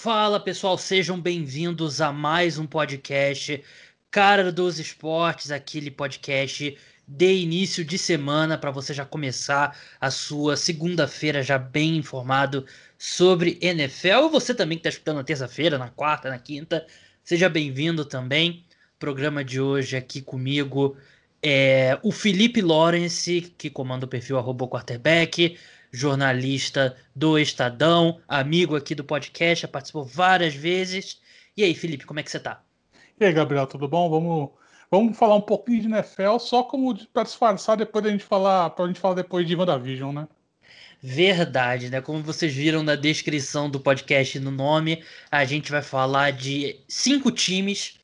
Fala pessoal, sejam bem-vindos a mais um podcast Cara dos Esportes, aquele podcast de início de semana para você já começar a sua segunda-feira já bem informado sobre NFL. Você também que está escutando na terça-feira, na quarta, na quinta, seja bem-vindo também. programa de hoje aqui comigo é o Felipe Lawrence, que comanda o perfil arroba quarterback jornalista do Estadão, amigo aqui do podcast, já participou várias vezes. E aí, Felipe, como é que você tá? E aí, Gabriel, tudo bom? Vamos, vamos falar um pouquinho de NFL, só como para disfarçar depois da gente falar, pra gente falar depois de WandaVision, né? Verdade, né? Como vocês viram na descrição do podcast no nome, a gente vai falar de cinco times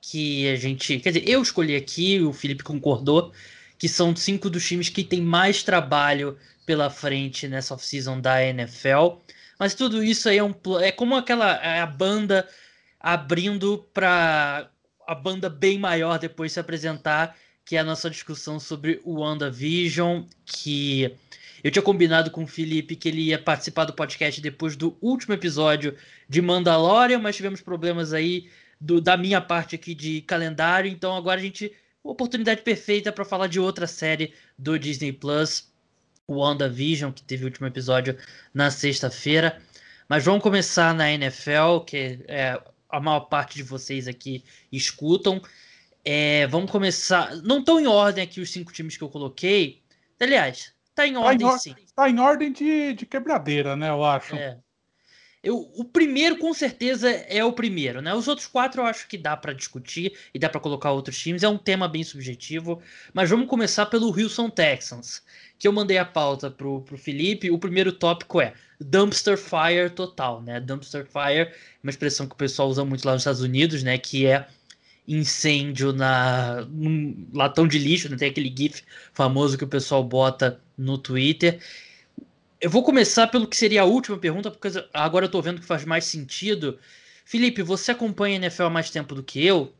que a gente. Quer dizer, eu escolhi aqui, o Felipe concordou, que são cinco dos times que tem mais trabalho pela frente nessa off-season da NFL. Mas tudo isso aí é, um, é como aquela é a banda abrindo para a banda bem maior depois se apresentar, que é a nossa discussão sobre o WandaVision, que eu tinha combinado com o Felipe que ele ia participar do podcast depois do último episódio de Mandalorian, mas tivemos problemas aí do, da minha parte aqui de calendário, então agora a gente oportunidade perfeita para falar de outra série do Disney Plus WandaVision, que teve o último episódio na sexta-feira. Mas vamos começar na NFL, que é, a maior parte de vocês aqui escutam. É, vamos começar. Não estão em ordem aqui os cinco times que eu coloquei. Aliás, tá em ordem tá em sim. Tá em ordem de, de quebradeira, né? Eu acho. É. Eu, o primeiro, com certeza, é o primeiro, né? Os outros quatro eu acho que dá para discutir e dá para colocar outros times. É um tema bem subjetivo. Mas vamos começar pelo Houston Texans que eu mandei a pauta pro, pro Felipe, o primeiro tópico é dumpster fire total, né? Dumpster fire, uma expressão que o pessoal usa muito lá nos Estados Unidos, né? Que é incêndio na num latão de lixo, né? Tem aquele gif famoso que o pessoal bota no Twitter. Eu vou começar pelo que seria a última pergunta, porque agora eu tô vendo que faz mais sentido. Felipe, você acompanha a NFL há mais tempo do que eu.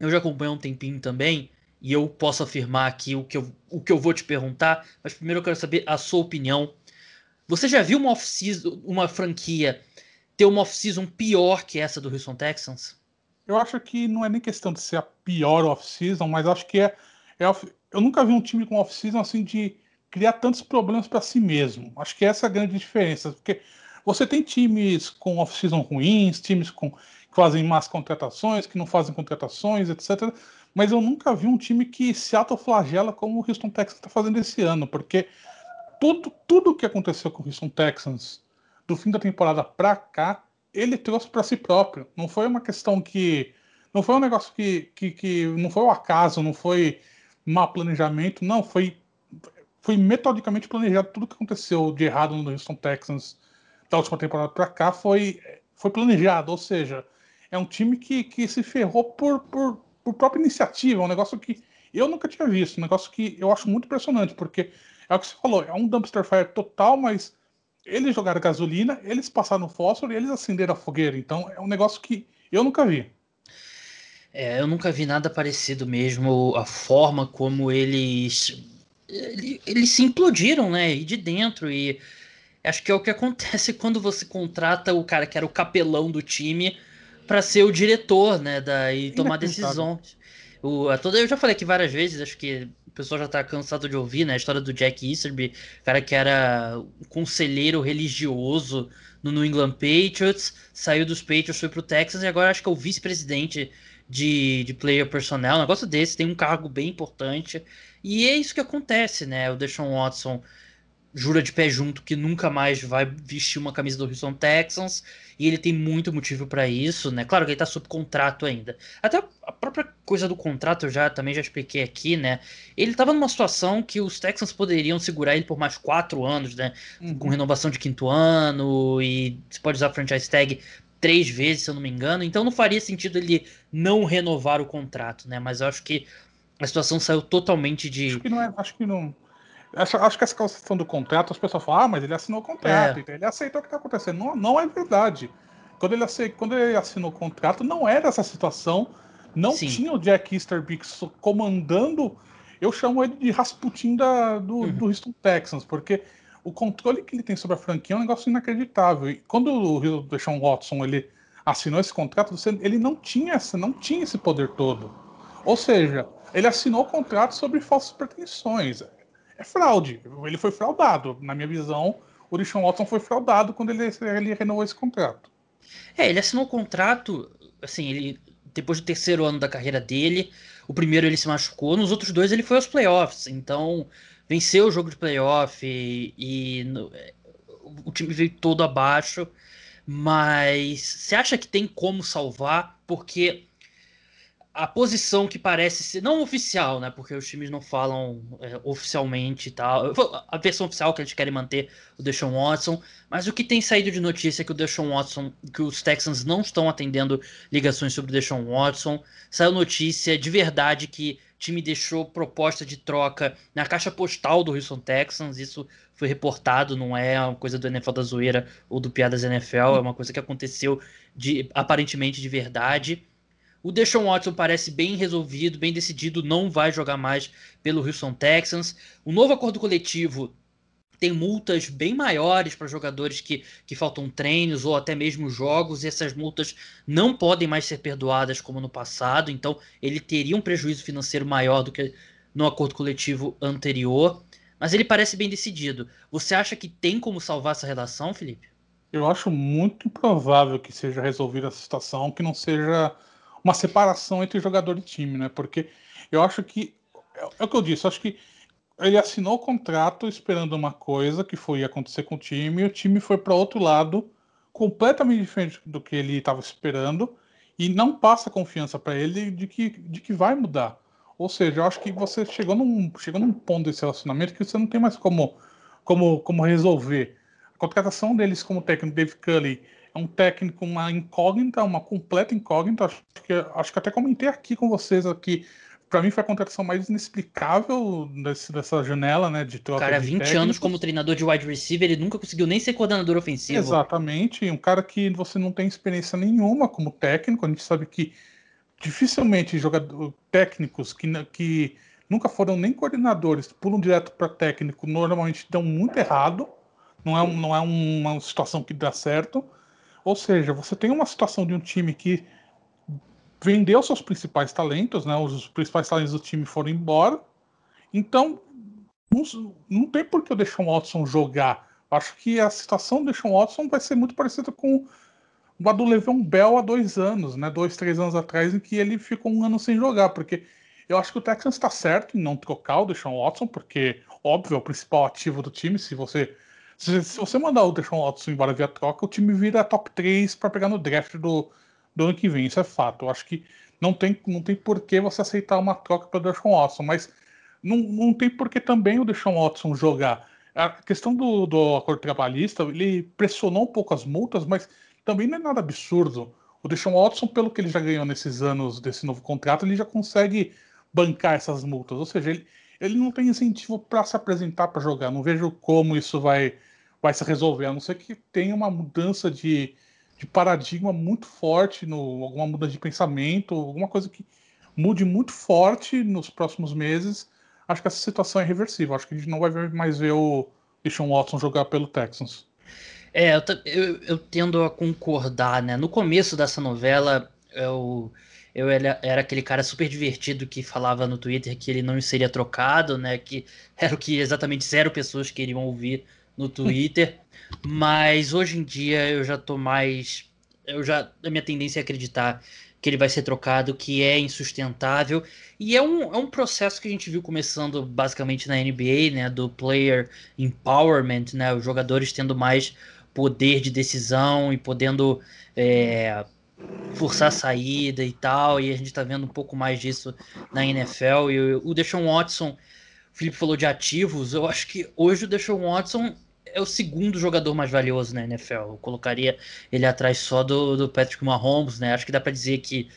Eu já acompanho há um tempinho também e eu posso afirmar aqui o que eu, o que eu vou te perguntar, mas primeiro eu quero saber a sua opinião. Você já viu uma, uma franquia ter uma off-season pior que essa do Houston Texans? Eu acho que não é nem questão de ser a pior off-season, mas acho que é, é eu nunca vi um time com off-season assim de criar tantos problemas para si mesmo. Acho que essa é a grande diferença, porque você tem times com off-season ruins, times com, que fazem más contratações, que não fazem contratações, etc mas eu nunca vi um time que se autoflagela como o Houston Texans está fazendo esse ano, porque tudo, tudo que aconteceu com o Houston Texans do fim da temporada para cá, ele trouxe para si próprio. Não foi uma questão que. Não foi um negócio que, que, que. Não foi o acaso, não foi má planejamento, não, foi. Foi metodicamente planejado tudo que aconteceu de errado no Houston Texans da última temporada para cá foi, foi planejado, ou seja, é um time que, que se ferrou por, por, por própria iniciativa, é um negócio que eu nunca tinha visto, um negócio que eu acho muito impressionante, porque é o que você falou, é um dumpster fire total, mas eles jogaram gasolina, eles passaram fósforo e eles acenderam a fogueira. Então é um negócio que eu nunca vi. É, eu nunca vi nada parecido mesmo, a forma como eles eles se implodiram, né? E de dentro e acho que é o que acontece quando você contrata o cara que era o capelão do time para ser o diretor, né, da, e tomar decisões. O, a toda, eu já falei aqui várias vezes, acho que o pessoal já tá cansado de ouvir, né, a história do Jack Easterby, cara que era um conselheiro religioso no New England Patriots, saiu dos Patriots, foi pro Texas e agora acho que é o vice-presidente de, de player personnel, um negócio desse, tem um cargo bem importante. E é isso que acontece, né? O Deshaun Watson jura de pé junto que nunca mais vai vestir uma camisa do Houston Texans e ele tem muito motivo para isso, né? Claro que ele tá sob contrato ainda. Até a própria coisa do contrato eu já também já expliquei aqui, né? Ele tava numa situação que os Texans poderiam segurar ele por mais quatro anos, né? Uhum. Com renovação de quinto ano e você pode usar a franchise tag três vezes, se eu não me engano. Então não faria sentido ele não renovar o contrato, né? Mas eu acho que a situação saiu totalmente de. Acho que não é. Acho que não Acho, acho que essa questão do contrato, as pessoas falam, ah, mas ele assinou o contrato, é. então ele aceitou o que está acontecendo. Não, não é verdade. Quando ele, aceitou, quando ele assinou o contrato, não era essa situação. Não Sim. tinha o Jack Easterby comandando. Eu chamo ele de Rasputin da, do, uhum. do Houston Texans, porque o, o controle que ele tem sobre a franquia é um negócio inacreditável. E quando o Deshaun Watson ele assinou esse contrato, ele não tinha, essa, não tinha esse poder todo. Ou seja, ele assinou o contrato sobre falsas pretensões. É fraude. Ele foi fraudado. Na minha visão, o Deshaun Watson foi fraudado quando ele, ele renovou esse contrato. É, ele assinou o contrato, assim, ele depois do terceiro ano da carreira dele, o primeiro ele se machucou, nos outros dois ele foi aos playoffs. Então, venceu o jogo de playoff e, e no, o time veio todo abaixo. Mas você acha que tem como salvar? Porque a posição que parece ser não oficial, né? Porque os times não falam é, oficialmente e tal. A versão oficial que eles querem manter o Deshaun Watson, mas o que tem saído de notícia é que o Deshaun Watson, que os Texans não estão atendendo ligações sobre o Deshaun Watson. Saiu notícia de verdade que time deixou proposta de troca na caixa postal do Houston Texans. Isso foi reportado, não é uma coisa do NFL da zoeira ou do Piadas NFL, é uma coisa que aconteceu de aparentemente de verdade. O Deshaun Watson parece bem resolvido, bem decidido, não vai jogar mais pelo Houston Texans. O novo acordo coletivo tem multas bem maiores para jogadores que, que faltam treinos ou até mesmo jogos, e essas multas não podem mais ser perdoadas como no passado, então ele teria um prejuízo financeiro maior do que no acordo coletivo anterior. Mas ele parece bem decidido. Você acha que tem como salvar essa relação, Felipe? Eu acho muito improvável que seja resolvida essa situação, que não seja uma separação entre jogador e time, né? Porque eu acho que é, é o que eu disse, eu acho que ele assinou o contrato esperando uma coisa que foi acontecer com o time, e o time foi para outro lado, completamente diferente do que ele estava esperando, e não passa confiança para ele de que, de que vai mudar. Ou seja, eu acho que você chegou num, chegou num ponto desse relacionamento que você não tem mais como, como, como resolver. A contratação deles como técnico, Dave Cully, é um técnico, uma incógnita, uma completa incógnita. Acho que, acho que até comentei aqui com vocês aqui para mim foi a contratação mais inexplicável desse, dessa janela, né, de troca cara, de 20 técnicos. anos como treinador de wide receiver, ele nunca conseguiu nem ser coordenador ofensivo. Exatamente, um cara que você não tem experiência nenhuma como técnico, a gente sabe que dificilmente jogadores técnicos que, que nunca foram nem coordenadores, pulam direto para técnico, normalmente dão muito errado, não é, não é uma situação que dá certo. Ou seja, você tem uma situação de um time que vendeu seus principais talentos, né? Os principais talentos do time foram embora. Então, não, tem por que o Deshaun Watson jogar. Acho que a situação do Deshaun Watson vai ser muito parecida com a do Le'Veon Bell há dois anos, né? Dois, três anos atrás, em que ele ficou um ano sem jogar, porque eu acho que o Texans está certo em não trocar o Deshaun Watson, porque, óbvio, é o principal ativo do time. Se você se, se você mandar o Deshaun Watson embora via troca, o time vira top 3 para pegar no draft do, do ano que vem, isso é fato. Eu acho que não tem, não tem por que você aceitar uma troca para o Deshaun Watson, mas não, não tem por que também o Deshaun Watson jogar. A questão do, do acordo trabalhista, ele pressionou um pouco as multas, mas também não é nada absurdo. O Deshaun Watson, pelo que ele já ganhou nesses anos desse novo contrato, ele já consegue bancar essas multas. Ou seja, ele, ele não tem incentivo para se apresentar para jogar. Não vejo como isso vai, vai se resolver, a não ser que tenha uma mudança de, de paradigma muito forte, no, alguma mudança de pensamento, alguma coisa que mude muito forte nos próximos meses, acho que essa situação é reversível. Acho que a gente não vai mais ver o Deshaun Watson jogar pelo Texans. É, eu, eu, eu, tendo a concordar, né? No começo dessa novela, eu, eu era, aquele cara super divertido que falava no Twitter que ele não seria trocado, né? Que era o que exatamente zero pessoas queriam ouvir no Twitter. Mas hoje em dia eu já tô mais. Eu já. A minha tendência é acreditar que ele vai ser trocado, que é insustentável. E é um, é um processo que a gente viu começando basicamente na NBA, né? Do player empowerment, né? Os jogadores tendo mais poder de decisão e podendo é, forçar a saída e tal. E a gente tá vendo um pouco mais disso na NFL. E o Deshaun Watson, o Felipe falou de ativos, eu acho que hoje o Deshaun Watson é o segundo jogador mais valioso na NFL. Eu colocaria ele atrás só do, do Patrick Mahomes, né? Acho que dá para dizer que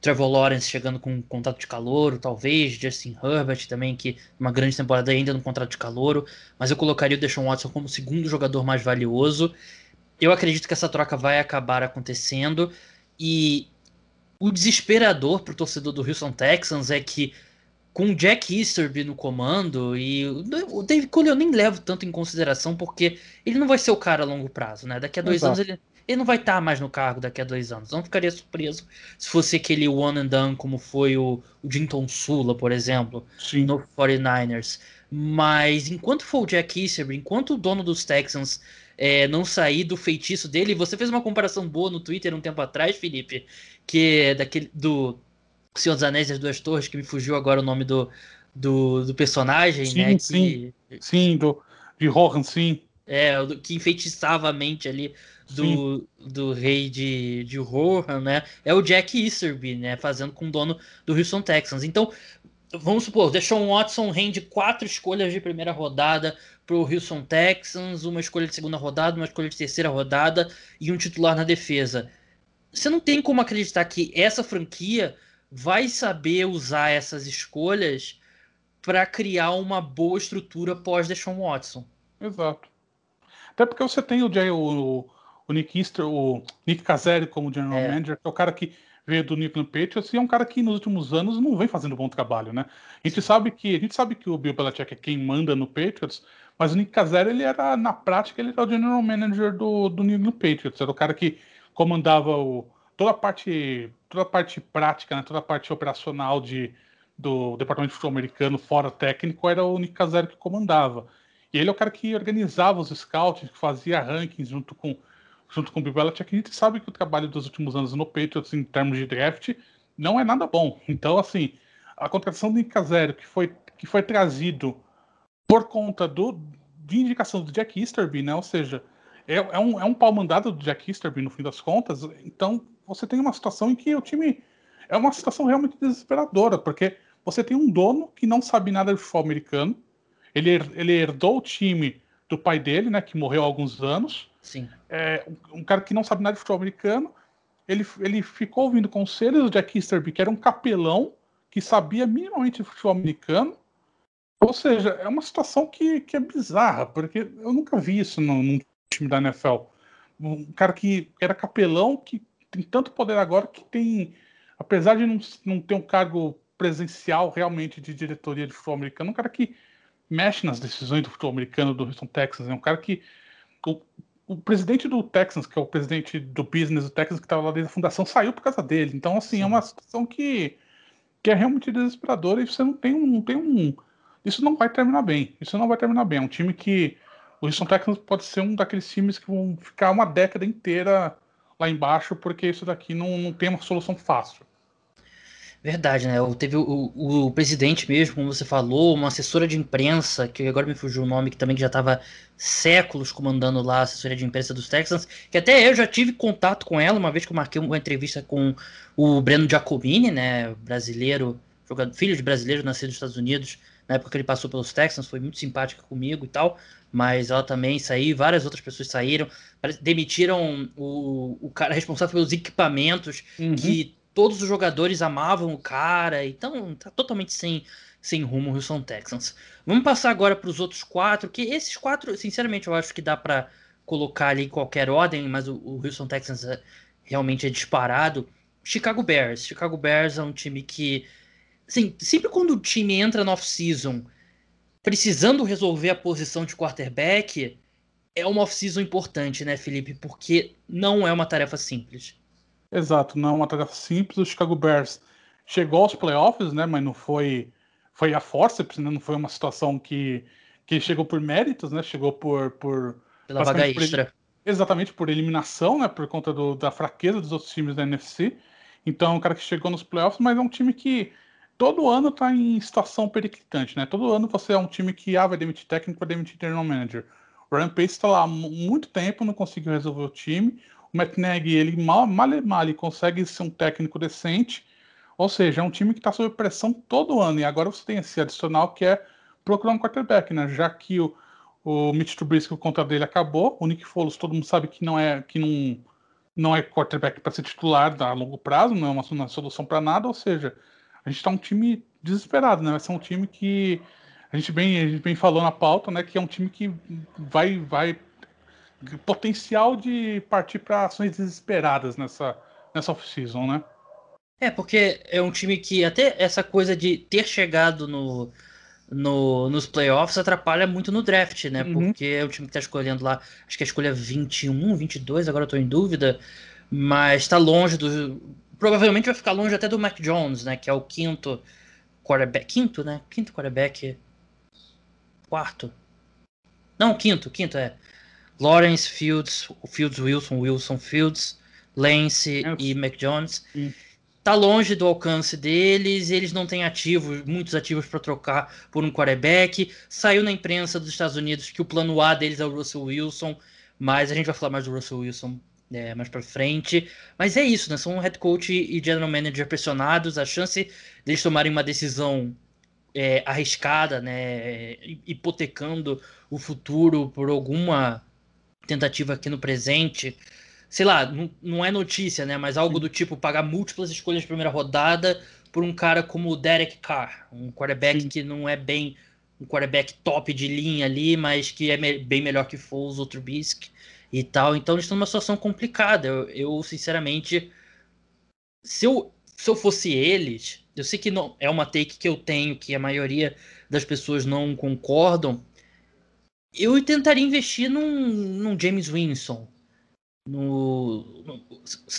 Trevor Lawrence chegando com um contrato de calor, talvez, Justin Herbert também, que uma grande temporada ainda no contrato de calor, mas eu colocaria o Deshaun Watson como o segundo jogador mais valioso. Eu acredito que essa troca vai acabar acontecendo e o desesperador para o torcedor do Houston Texans é que com o Jack Easterby no comando, e o David Cole eu nem levo tanto em consideração, porque ele não vai ser o cara a longo prazo, né? Daqui a dois Exato. anos ele, ele não vai estar tá mais no cargo daqui a dois anos. Não ficaria surpreso se fosse aquele one and done, como foi o, o Jinton Sula, por exemplo, Sim. no 49ers. Mas enquanto for o Jack Easterby, enquanto o dono dos Texans é, não sair do feitiço dele, você fez uma comparação boa no Twitter um tempo atrás, Felipe, que é daquele do Senhor dos Anéis das Duas Torres, que me fugiu agora o nome do, do, do personagem, sim, né? Sim, que, sim, do, de Rohan, sim. É, que enfeitiçava a mente ali do, do rei de, de Rohan, né? É o Jack Easterby, né? Fazendo com o dono do Houston Texans. Então, vamos supor, Deshaun Watson rende quatro escolhas de primeira rodada para o Houston Texans, uma escolha de segunda rodada, uma escolha de terceira rodada e um titular na defesa. Você não tem como acreditar que essa franquia vai saber usar essas escolhas para criar uma boa estrutura pós Deshaun Watson. Exato. Até porque você tem o, o, o Nick Easter, o Nick Caselli como general é. manager, que é o cara que veio do New England Patriots e é um cara que nos últimos anos não vem fazendo bom trabalho, né? A gente sabe que a gente sabe que o Bill Belichick é quem manda no Patriots, mas o Nick Caselli ele era na prática ele era o general manager do, do New England Patriots, era o cara que comandava o, toda a parte toda a parte prática, né, toda a parte operacional de, do departamento de futebol americano fora técnico era o Nick Caselli que comandava. E ele é o cara que organizava os scouts, que fazia rankings junto com junto com o Bill Belichick. A gente sabe que o trabalho dos últimos anos no Patriots em termos de draft não é nada bom. Então, assim, a contratação do Nick Caselli que foi que foi trazido por conta do de indicação do Jack Easterby, né? Ou seja, é, é, um, é um pau mandado do Jack Easterby no fim das contas. Então, você tem uma situação em que o time é uma situação realmente desesperadora, porque você tem um dono que não sabe nada de futebol americano. Ele, ele herdou o time do pai dele, né, que morreu há alguns anos. Sim. É, um cara que não sabe nada de futebol americano. Ele, ele ficou ouvindo conselhos do Jack Easterby, que era um capelão que sabia minimamente de futebol americano. Ou seja, é uma situação que, que é bizarra, porque eu nunca vi isso num, num time da NFL. Um cara que era capelão, que tem tanto poder agora que tem, apesar de não, não ter um cargo presencial realmente de diretoria de futebol americano, um cara que mexe nas decisões do futebol americano do Houston Texans, é um cara que o, o presidente do Texans, que é o presidente do business do Texans, que estava lá desde a fundação, saiu por causa dele. Então, assim, Sim. é uma situação que, que é realmente desesperadora e você não tem um, não tem um. Isso não vai terminar bem. Isso não vai terminar bem. É um time que. O Houston Texans pode ser um daqueles times que vão ficar uma década inteira lá embaixo, porque isso daqui não, não tem uma solução fácil. Verdade, né? Teve o, o, o, presidente mesmo, como você falou, uma assessora de imprensa, que agora me fugiu o nome, que também já estava séculos comandando lá a assessoria de imprensa dos Texans, que até eu já tive contato com ela, uma vez que eu marquei uma entrevista com o Breno Giacomini, né? Brasileiro, jogador, filho de brasileiro, nascido nos Estados Unidos, na época que ele passou pelos Texans, foi muito simpática comigo e tal mas ela também saiu, várias outras pessoas saíram, demitiram o, o cara responsável pelos equipamentos, uhum. que todos os jogadores amavam o cara, então tá totalmente sem, sem rumo o Houston Texans. Vamos passar agora para os outros quatro, que esses quatro, sinceramente, eu acho que dá para colocar ali em qualquer ordem, mas o, o Houston Texans é, realmente é disparado. Chicago Bears. Chicago Bears é um time que, assim, sempre quando o time entra no off-season precisando resolver a posição de quarterback, é uma off-season importante, né, Felipe? Porque não é uma tarefa simples. Exato, não é uma tarefa simples. O Chicago Bears chegou aos playoffs, né, mas não foi foi a forceps, né? não foi uma situação que, que chegou por méritos, né? Chegou por por pela vaga extra. Por, exatamente por eliminação, né? Por conta do, da fraqueza dos outros times da NFC. Então, é um cara que chegou nos playoffs, mas é um time que todo ano está em situação periclitante, né? Todo ano você é um time que ah, vai demitir técnico, vai demitir general manager. O Pace está lá há muito tempo, não conseguiu resolver o time. O Matt Nagy, ele mal, mal, mal consegue ser um técnico decente. Ou seja, é um time que está sob pressão todo ano. E agora você tem esse adicional que é procurar um quarterback, né? Já que o, o Mitch Trubisky, o contrato dele acabou. O Nick Foles, todo mundo sabe que não é que não, não é quarterback para ser titular a longo prazo, não é uma, uma solução para nada. Ou seja, a gente está um time desesperado, né? Vai ser um time que a gente bem, a gente bem falou na pauta, né? Que é um time que vai, vai potencial de partir para ações desesperadas nessa, nessa off-season, né? É, porque é um time que até essa coisa de ter chegado no, no, nos playoffs atrapalha muito no draft, né? Uhum. Porque é um time que tá escolhendo lá, acho que a escolha 21, 22, agora eu tô em dúvida, mas tá longe do. Provavelmente vai ficar longe até do Mac Jones, né? Que é o quinto quarterback. Quinto, né? Quinto quarterback. Quarto. Não, quinto, quinto é. Lawrence, Fields, Fields Wilson, Wilson Fields, Lance é. e Mac Jones. Sim tá longe do alcance deles, eles não têm ativos, muitos ativos para trocar por um quarterback. Saiu na imprensa dos Estados Unidos que o plano A deles é o Russell Wilson, mas a gente vai falar mais do Russell Wilson é, mais para frente. Mas é isso, né? São head coach e general manager pressionados, a chance deles tomarem uma decisão é, arriscada, né, hipotecando o futuro por alguma tentativa aqui no presente, sei lá, não, não é notícia, né? Mas algo do tipo pagar múltiplas escolhas de primeira rodada por um cara como o Derek Carr, um quarterback Sim. que não é bem um quarterback top de linha ali, mas que é me bem melhor que Foles ou Trubisky e tal. Então eles estão numa situação complicada. Eu, eu, sinceramente, se eu, se eu fosse eles, eu sei que não é uma take que eu tenho, que a maioria das pessoas não concordam. Eu tentaria investir num, num James Winston, no, no,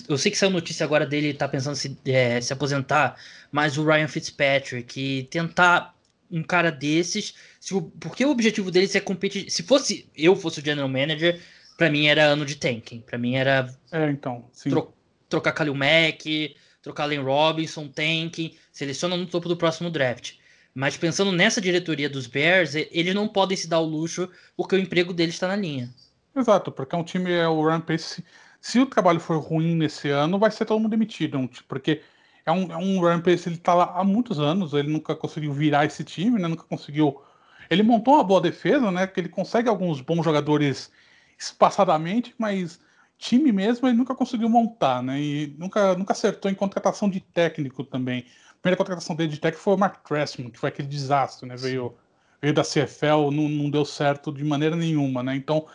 eu sei que saiu notícia agora dele tá pensando se, é, se aposentar, mas o Ryan Fitzpatrick tentar um cara desses, se, porque o objetivo deles é competir. Se fosse eu fosse o general manager, para mim era ano de tanking, para mim era é, então, tro, trocar Kalil Mack, trocar Allen Robinson, tanking, seleciona no topo do próximo draft. Mas pensando nessa diretoria dos Bears, eles não podem se dar o luxo porque o emprego deles está na linha. Exato, porque é um time, é o Rampage. Se, o trabalho for ruim nesse ano, vai ser todo mundo demitido. Um, porque é um, é um Rampage, ele tá lá há muitos anos, ele nunca conseguiu virar esse time, né? Nunca conseguiu. Ele montou uma boa defesa, né? Que ele consegue alguns bons jogadores espaçadamente, mas time mesmo ele nunca conseguiu montar, né? E nunca, nunca acertou em contratação de técnico também. A primeira contratação dele de técnico foi o Mark Trestman, que foi aquele desastre, né? Veio, veio da CFL, não, não deu certo de maneira nenhuma, né? Então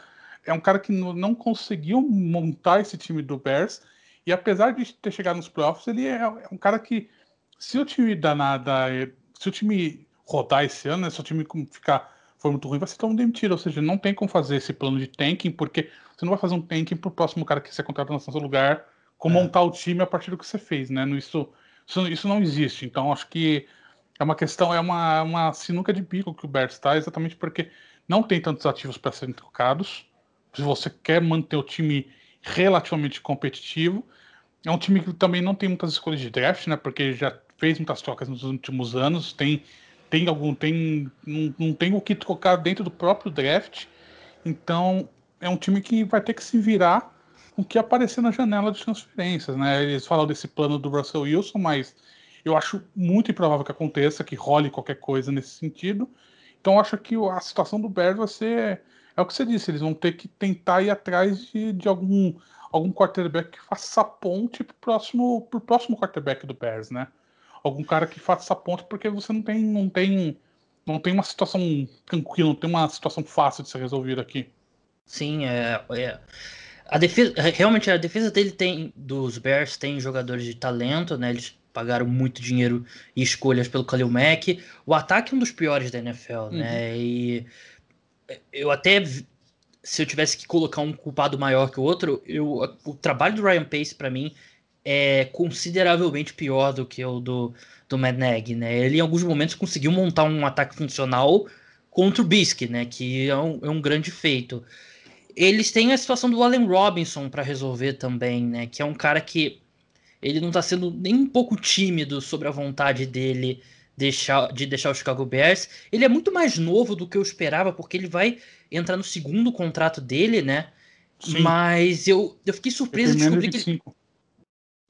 é um cara que não conseguiu montar esse time do Bears. E apesar de ter chegado nos playoffs, ele é, é um cara que, se o time danada, se o time rodar esse ano, né, se o time ficar for muito ruim, vai ser todo demitido. Ou seja, não tem como fazer esse plano de tanking, porque você não vai fazer um tanking pro próximo cara que você contrata no seu lugar, como é. montar o time a partir do que você fez, né? Isso, isso, isso não existe. Então, acho que é uma questão, é uma, uma sinuca de bico que o Bears está, exatamente porque não tem tantos ativos para serem trocados se você quer manter o time relativamente competitivo. É um time que também não tem muitas escolhas de draft, né? Porque já fez muitas trocas nos últimos anos, tem tem algum tem não, não tem o que trocar dentro do próprio draft. Então, é um time que vai ter que se virar com o que aparecer na janela de transferências, né? Eles falam desse plano do Russell Wilson, mas eu acho muito improvável que aconteça, que role qualquer coisa nesse sentido. Então, acho que a situação do Bears vai ser é o que você disse, eles vão ter que tentar ir atrás de, de algum, algum quarterback que faça ponte pro próximo, próximo quarterback do Bears, né? Algum cara que faça ponte, porque você não tem, não tem, não tem uma situação tranquila, não tem uma situação fácil de ser resolvida aqui. Sim, é, é. A defesa, realmente a defesa dele tem dos Bears tem jogadores de talento, né? Eles pagaram muito dinheiro e escolhas pelo Khalil Mack. O ataque é um dos piores da NFL, né? uhum. né? E eu até se eu tivesse que colocar um culpado maior que o outro, eu, o trabalho do Ryan Pace para mim é consideravelmente pior do que o do, do Mad Nagy, né? Ele em alguns momentos conseguiu montar um ataque funcional contra o Bisque, né? Que é um, é um grande feito. Eles têm a situação do Allen Robinson para resolver também, né? Que é um cara que ele não está sendo nem um pouco tímido sobre a vontade dele deixar, de deixar o Chicago Bears. Ele é muito mais novo do que eu esperava, porque ele vai entrar no segundo contrato dele, né? Sim. Mas eu, eu fiquei surpreso de descobrir de 25.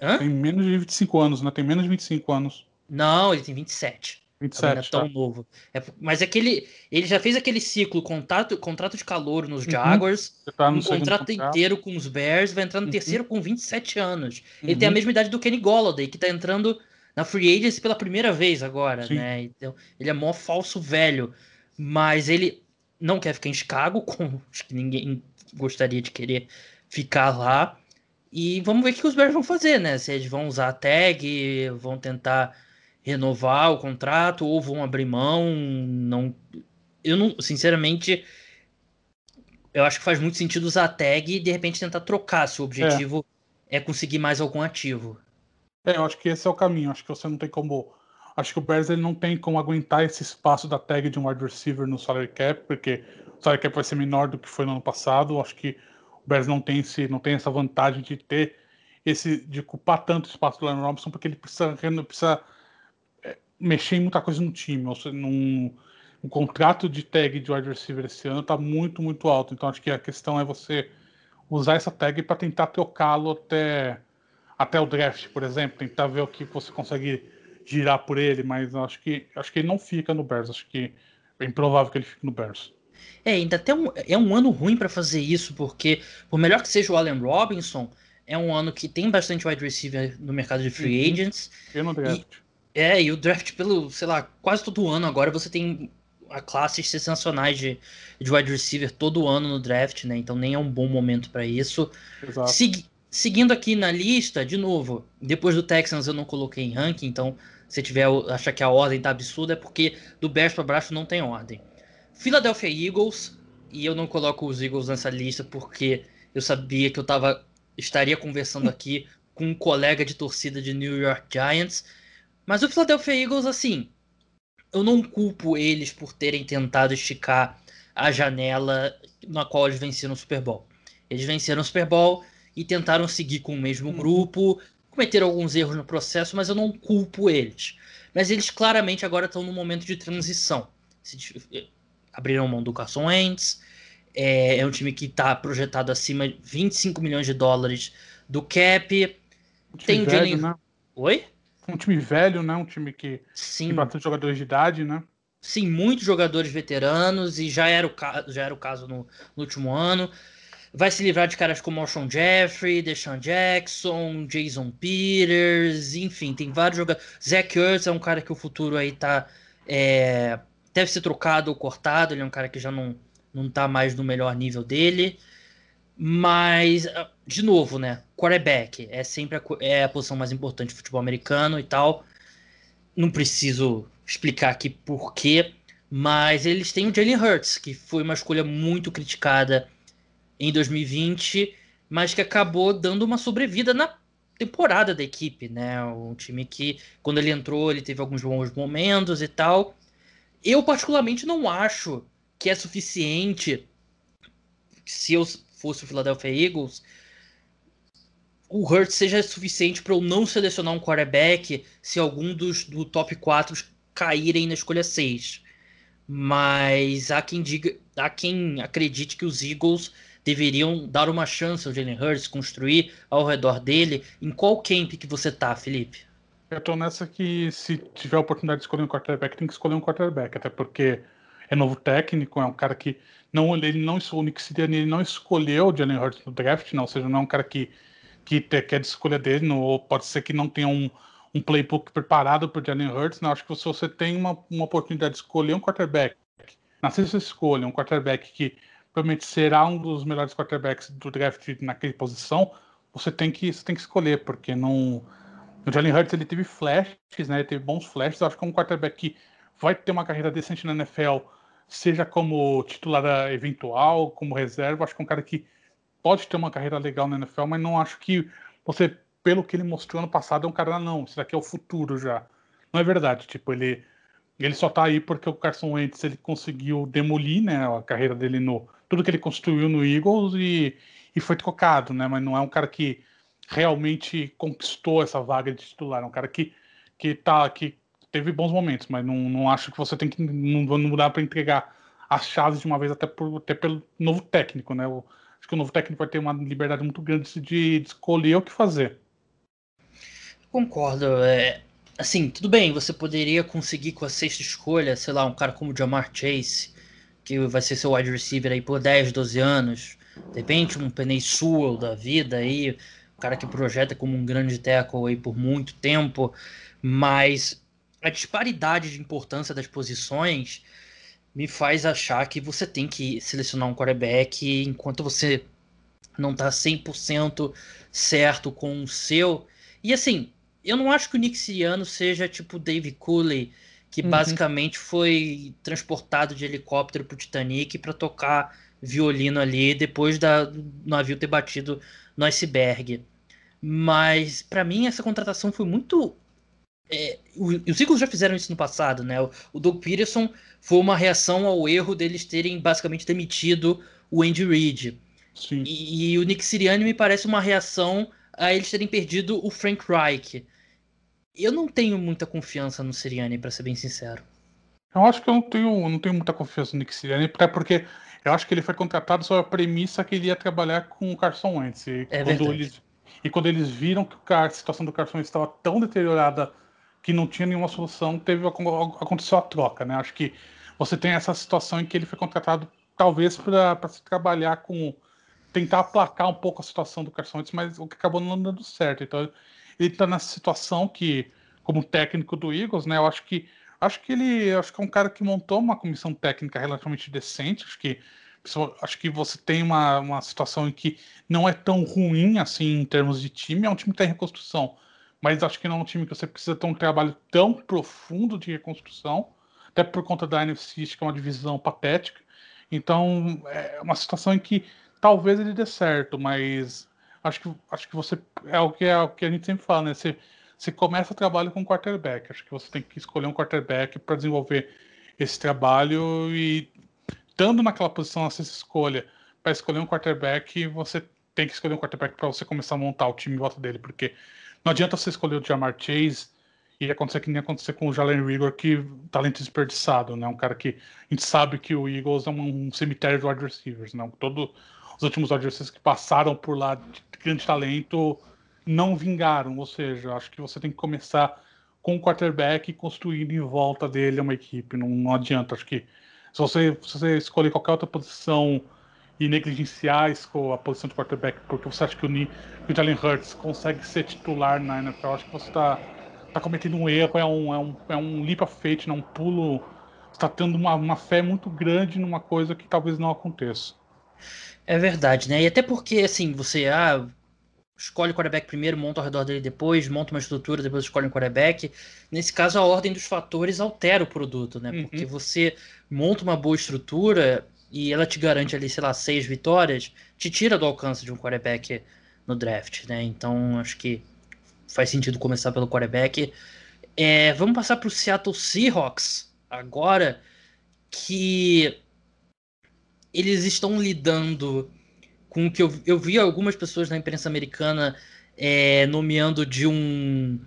Hã? Tem menos de 25 anos, né? Tem menos de 25 anos. Não, ele tem 27. 27. Não é tão tá. novo. É, mas é que ele, ele já fez aquele ciclo, contrato, contrato de calor nos uhum. Jaguars, tá um contrato inteiro com os Bears, vai entrar no uhum. terceiro com 27 anos. Ele tem a uhum. mesma idade do Kenny Golladay, que tá entrando na free agency pela primeira vez agora, Sim. né? Então, ele é mó falso velho, mas ele não quer ficar em Chicago, como acho que ninguém gostaria de querer ficar lá. E vamos ver o que os Bears vão fazer, né? Se eles vão usar a tag, vão tentar renovar o contrato ou vão abrir mão. Não, eu não, sinceramente, eu acho que faz muito sentido usar a tag e de repente tentar trocar se o objetivo é, é conseguir mais algum ativo. É, eu acho que esse é o caminho. Acho que você não tem como. Acho que o Bears ele não tem como aguentar esse espaço da tag de um wide receiver no salary cap, porque o salary cap vai ser menor do que foi no ano passado. Acho que o Bears não tem, esse, não tem essa vantagem de ter esse de ocupar tanto espaço do Leonard Robinson, porque ele precisa, precisa é, mexer em muita coisa no time. Ou seja, num, um contrato de tag de wide receiver esse ano está muito, muito alto. Então acho que a questão é você usar essa tag para tentar trocá-lo até, até o draft, por exemplo, tentar ver o que você consegue girar por ele, mas acho que acho que ele não fica no Bears. Acho que é improvável que ele fique no Bears. É, ainda até um, é um ano ruim para fazer isso, porque por melhor que seja o Allen Robinson, é um ano que tem bastante wide receiver no mercado de free uhum. agents. E é, e o draft pelo, sei lá, quase todo ano agora você tem a classes sensacionais de, de wide receiver todo ano no draft, né? Então nem é um bom momento para isso. Segui, seguindo aqui na lista, de novo, depois do Texans eu não coloquei em ranking, então se tiver achar que a ordem tá absurda é porque do Bears para baixo não tem ordem. Philadelphia Eagles, e eu não coloco os Eagles nessa lista porque eu sabia que eu tava, estaria conversando aqui com um colega de torcida de New York Giants. Mas o Philadelphia Eagles, assim, eu não culpo eles por terem tentado esticar a janela na qual eles venceram o Super Bowl. Eles venceram o Super Bowl e tentaram seguir com o mesmo uhum. grupo, cometeram alguns erros no processo, mas eu não culpo eles. Mas eles claramente agora estão num momento de transição abriram mão do Carson Wentz. É, é um time que está projetado acima de 25 milhões de dólares do cap. Um Tem o Jalen. Né? Oi? Um time velho, né? Um time que Sim. tem bastante jogadores de idade, né? Sim, muitos jogadores veteranos e já era o, já era o caso no, no último ano. Vai se livrar de caras como Alshon Jeffrey, Deshaun Jackson, Jason Peters, enfim, tem vários jogadores. Zach Ertz é um cara que o futuro aí tá é, deve ser trocado ou cortado. Ele é um cara que já não, não tá mais no melhor nível dele. Mas, ah, de novo, né? Quarterback é sempre a, é a posição mais importante do futebol americano e tal. Não preciso explicar aqui por quê. Mas eles têm o Jalen Hurts, que foi uma escolha muito criticada em 2020, mas que acabou dando uma sobrevida na temporada da equipe, né? Um time que, quando ele entrou, ele teve alguns bons momentos e tal. Eu, particularmente, não acho que é suficiente. Se eu fosse o Philadelphia Eagles, o Hurts seja suficiente para eu não selecionar um quarterback se algum dos do top 4 caírem na escolha 6. Mas há quem diga, há quem acredite que os Eagles deveriam dar uma chance ao Jalen Hurts, construir ao redor dele. Em qual camp que você tá, Felipe? Eu tô nessa que se tiver a oportunidade de escolher um quarterback, tem que escolher um quarterback, até porque é novo técnico, é um cara que não ele não o Nick Sirianni, ele não escolheu o Jalen Hurts no draft, não, ou seja, não é um cara que que quer de escolha dele, não, ou pode ser que não tenha um, um playbook preparado para Jalen Hurts, não, acho que se você tem uma, uma oportunidade de escolher um quarterback, na sexta escolha, um quarterback que provavelmente será um dos melhores quarterbacks do draft naquela posição, você tem que, você tem que escolher, porque não o Jalen Hurts ele teve flashes, né? Ele teve bons flashes. Eu acho que é um quarterback que vai ter uma carreira decente na NFL, seja como titular eventual, como reserva. Acho que é um cara que pode ter uma carreira legal na NFL, mas não acho que você, pelo que ele mostrou ano passado, é um cara, não, isso daqui é o futuro já. Não é verdade. Tipo, ele, ele só tá aí porque o Carson Wentz ele conseguiu demolir, né, a carreira dele no tudo que ele construiu no Eagles e, e foi trocado, né? Mas não é um cara que realmente conquistou essa vaga de titular. É um cara que, que, tá, que teve bons momentos, mas não, não acho que você tem que. Não, não para entregar as chaves de uma vez, até, por, até pelo novo técnico, né? Acho que o novo técnico vai ter uma liberdade muito grande de, de escolher o que fazer. Concordo. É, assim, tudo bem, você poderia conseguir com a sexta escolha, sei lá, um cara como o Jamar Chase, que vai ser seu wide receiver aí por 10, 12 anos. De repente, um Penei Sewell da vida aí, cara que projeta como um grande tackle aí por muito tempo, mas a disparidade de importância das posições me faz achar que você tem que selecionar um quarterback enquanto você não tá 100% certo com o seu. E assim, eu não acho que o Nick Siriano seja tipo Dave Cooley, que uhum. basicamente foi transportado de helicóptero pro Titanic para tocar violino ali depois da, do navio ter batido no iceberg. Mas para mim essa contratação foi muito. É, os Eagles já fizeram isso no passado, né? O, o Doug Peterson foi uma reação ao erro deles terem basicamente demitido o Andy Reid. E, e, o Nick Sirianni me parece uma reação a eles terem perdido o Frank Reich. Eu não tenho muita confiança no Sirianni, para ser bem sincero. Eu acho que eu não tenho, não tenho muita confiança no Nick Sirianni, até porque eu acho que ele foi contratado sob a premissa que ele ia trabalhar com o Carson Wentz. É quando, eles, e quando eles viram que a situação do Carson estava tão deteriorada que não tinha nenhuma solução, teve aconteceu a troca, né? Acho que você tem essa situação em que ele foi contratado talvez para se trabalhar com tentar aplacar um pouco a situação do Carson mas o que acabou não dando certo. Então ele está nessa situação que, como técnico do Eagles, né? Eu acho que acho que ele acho que é um cara que montou uma comissão técnica relativamente decente. Acho que acho que você tem uma, uma situação em que não é tão ruim assim em termos de time. É um time que está em reconstrução, mas acho que não é um time que você precisa ter um trabalho tão profundo de reconstrução, até por conta da NFC, que é uma divisão patética. Então é uma situação em que talvez ele dê certo, mas acho que, acho que você é o que é o que a gente sempre fala, né? Você, você começa o trabalho com quarterback. Acho que você tem que escolher um quarterback para desenvolver esse trabalho e estando naquela posição essa escolha para escolher um quarterback, você tem que escolher um quarterback para você começar a montar o time em volta dele, porque não adianta você escolher o Jamar Chase e acontecer que nem acontecer com o Jalen Rigor, que talento desperdiçado, né? Um cara que a gente sabe que o Eagles é um, cemitério de wide receivers, né? Todo os últimos adversários que passaram por lá de grande talento não vingaram. Ou seja, acho que você tem que começar com o quarterback e construir em volta dele uma equipe. Não, não adianta. Acho que se você, se você escolher qualquer outra posição e negligenciar a posição de quarterback porque você acha que o, o Jalen Hurts consegue ser titular na NFL, acho que você está tá cometendo um erro, é um, é um, é um leap of faith, né? um pulo. está tendo uma, uma fé muito grande numa coisa que talvez não aconteça. É verdade, né? E até porque, assim, você ah, escolhe o quarterback primeiro, monta ao redor dele depois, monta uma estrutura, depois escolhe um quarterback. Nesse caso, a ordem dos fatores altera o produto, né? Uhum. Porque você monta uma boa estrutura e ela te garante ali, sei lá, seis vitórias, te tira do alcance de um quarterback no draft, né? Então, acho que faz sentido começar pelo quarterback. É, vamos passar para o Seattle Seahawks agora, que eles estão lidando com o que eu, eu vi algumas pessoas na imprensa americana é, nomeando de um,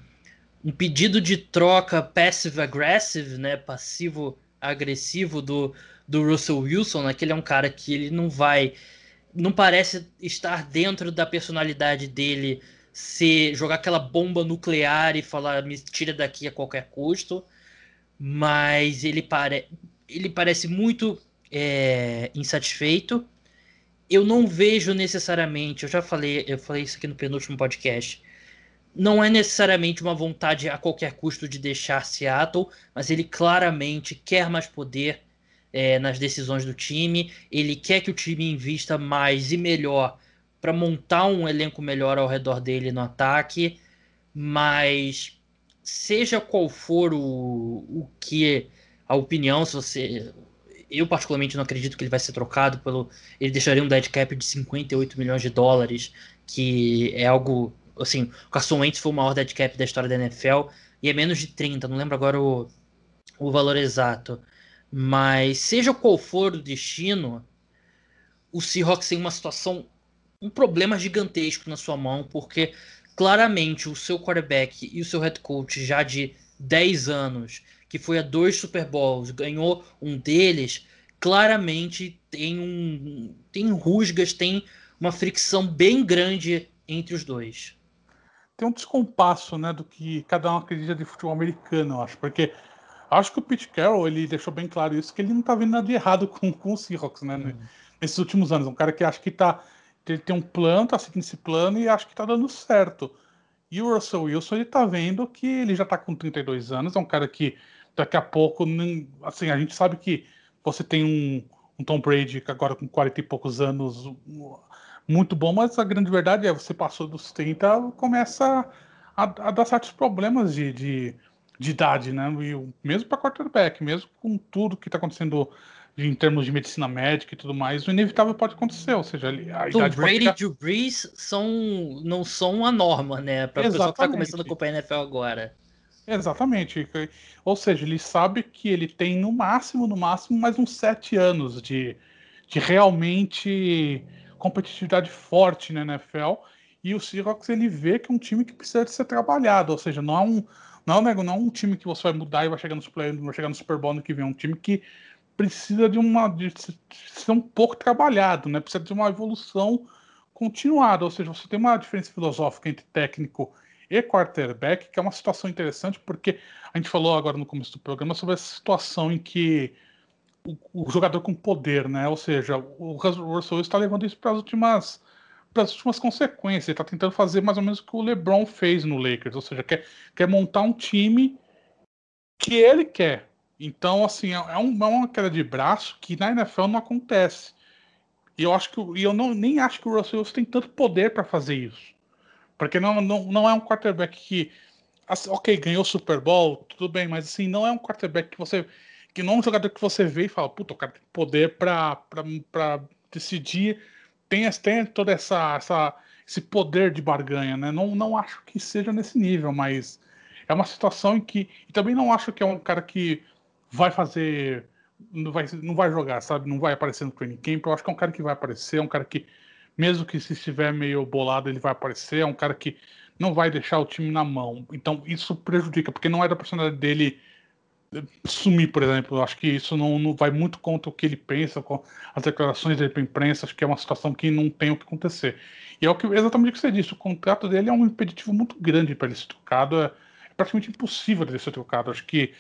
um pedido de troca passive-aggressive, né, passivo-agressivo do, do Russell Wilson, né, que ele é um cara que ele não vai, não parece estar dentro da personalidade dele se jogar aquela bomba nuclear e falar me tira daqui a qualquer custo, mas ele, pare, ele parece muito é, insatisfeito. Eu não vejo necessariamente, eu já falei, eu falei isso aqui no penúltimo podcast. Não é necessariamente uma vontade a qualquer custo de deixar Seattle, mas ele claramente quer mais poder é, nas decisões do time. Ele quer que o time invista mais e melhor para montar um elenco melhor ao redor dele no ataque. Mas seja qual for o, o que a opinião, se você eu particularmente não acredito que ele vai ser trocado pelo. Ele deixaria um dead cap de 58 milhões de dólares, que é algo. Assim, o Carson Wentz foi o maior dead cap da história da NFL e é menos de 30, não lembro agora o, o valor exato. Mas seja qual for o destino, o Seahawks tem uma situação, um problema gigantesco na sua mão, porque claramente o seu quarterback e o seu head coach já de 10 anos que foi a dois Super Bowls, ganhou um deles, claramente tem um tem rusgas, tem uma fricção bem grande entre os dois. Tem um descompasso, né, do que cada um acredita de futebol americano, eu acho, porque acho que o Pete Carroll ele deixou bem claro isso que ele não tá vendo nada de errado com, com o Seahawks, né, uhum. nesses últimos anos, um cara que acha que tá ele tem um plano, tá seguindo esse plano e acha que tá dando certo. E o Russell Wilson, ele tá vendo que ele já tá com 32 anos, é um cara que daqui a pouco, assim, a gente sabe que você tem um, um Tom Brady agora com 40 e poucos anos, muito bom, mas a grande verdade é você passou dos 30, começa a, a dar certos problemas de, de, de idade, né? E mesmo para quarterback, mesmo com tudo que está acontecendo em termos de medicina médica e tudo mais, o inevitável pode acontecer, ou seja, a então, idade Brady e Drew Brees são, não são a norma, né? Para a pessoa que está começando a acompanhar a NFL agora. Exatamente. Ou seja, ele sabe que ele tem no máximo, no máximo, mais uns sete anos de, de realmente competitividade forte na NFL. E o Seahawks ele vê que é um time que precisa de ser trabalhado, ou seja, não é um não, é não é um time que você vai mudar e vai chegar no play, vai chegar no Super Bowl no que vem, é um time que precisa de uma de ser um pouco trabalhado, né? Precisa de uma evolução continuada, ou seja, você tem uma diferença filosófica entre técnico e quarterback, que é uma situação interessante, porque a gente falou agora no começo do programa sobre essa situação em que o, o jogador com poder, né? Ou seja, o Russell está levando isso para as últimas para as últimas consequências. Ele está tentando fazer mais ou menos o que o LeBron fez no Lakers, ou seja, quer, quer montar um time que ele quer. Então, assim, é, é, um, é uma queda de braço que na NFL não acontece. E eu acho que e eu não, nem acho que o Russell Wilson tem tanto poder para fazer isso. Porque não, não, não é um quarterback que. Assim, ok, ganhou o Super Bowl, tudo bem, mas assim, não é um quarterback que você que não é um jogador que você vê e fala, puta, o cara tem poder para decidir, tem, tem todo essa, essa, esse poder de barganha, né? Não, não acho que seja nesse nível, mas é uma situação em que. E também não acho que é um cara que vai fazer. Não vai, não vai jogar, sabe? Não vai aparecer no training camp. Eu acho que é um cara que vai aparecer, é um cara que, mesmo que se estiver meio bolado, ele vai aparecer, é um cara que não vai deixar o time na mão. Então isso prejudica, porque não é da personalidade dele sumir, por exemplo. Eu acho que isso não, não vai muito contra o que ele pensa, com as declarações dele para a imprensa. Acho que é uma situação que não tem o que acontecer. E é o que, exatamente o que você disse: o contrato dele é um impeditivo muito grande para ele ser trocado. É, é praticamente impossível ele ser trocado. Acho que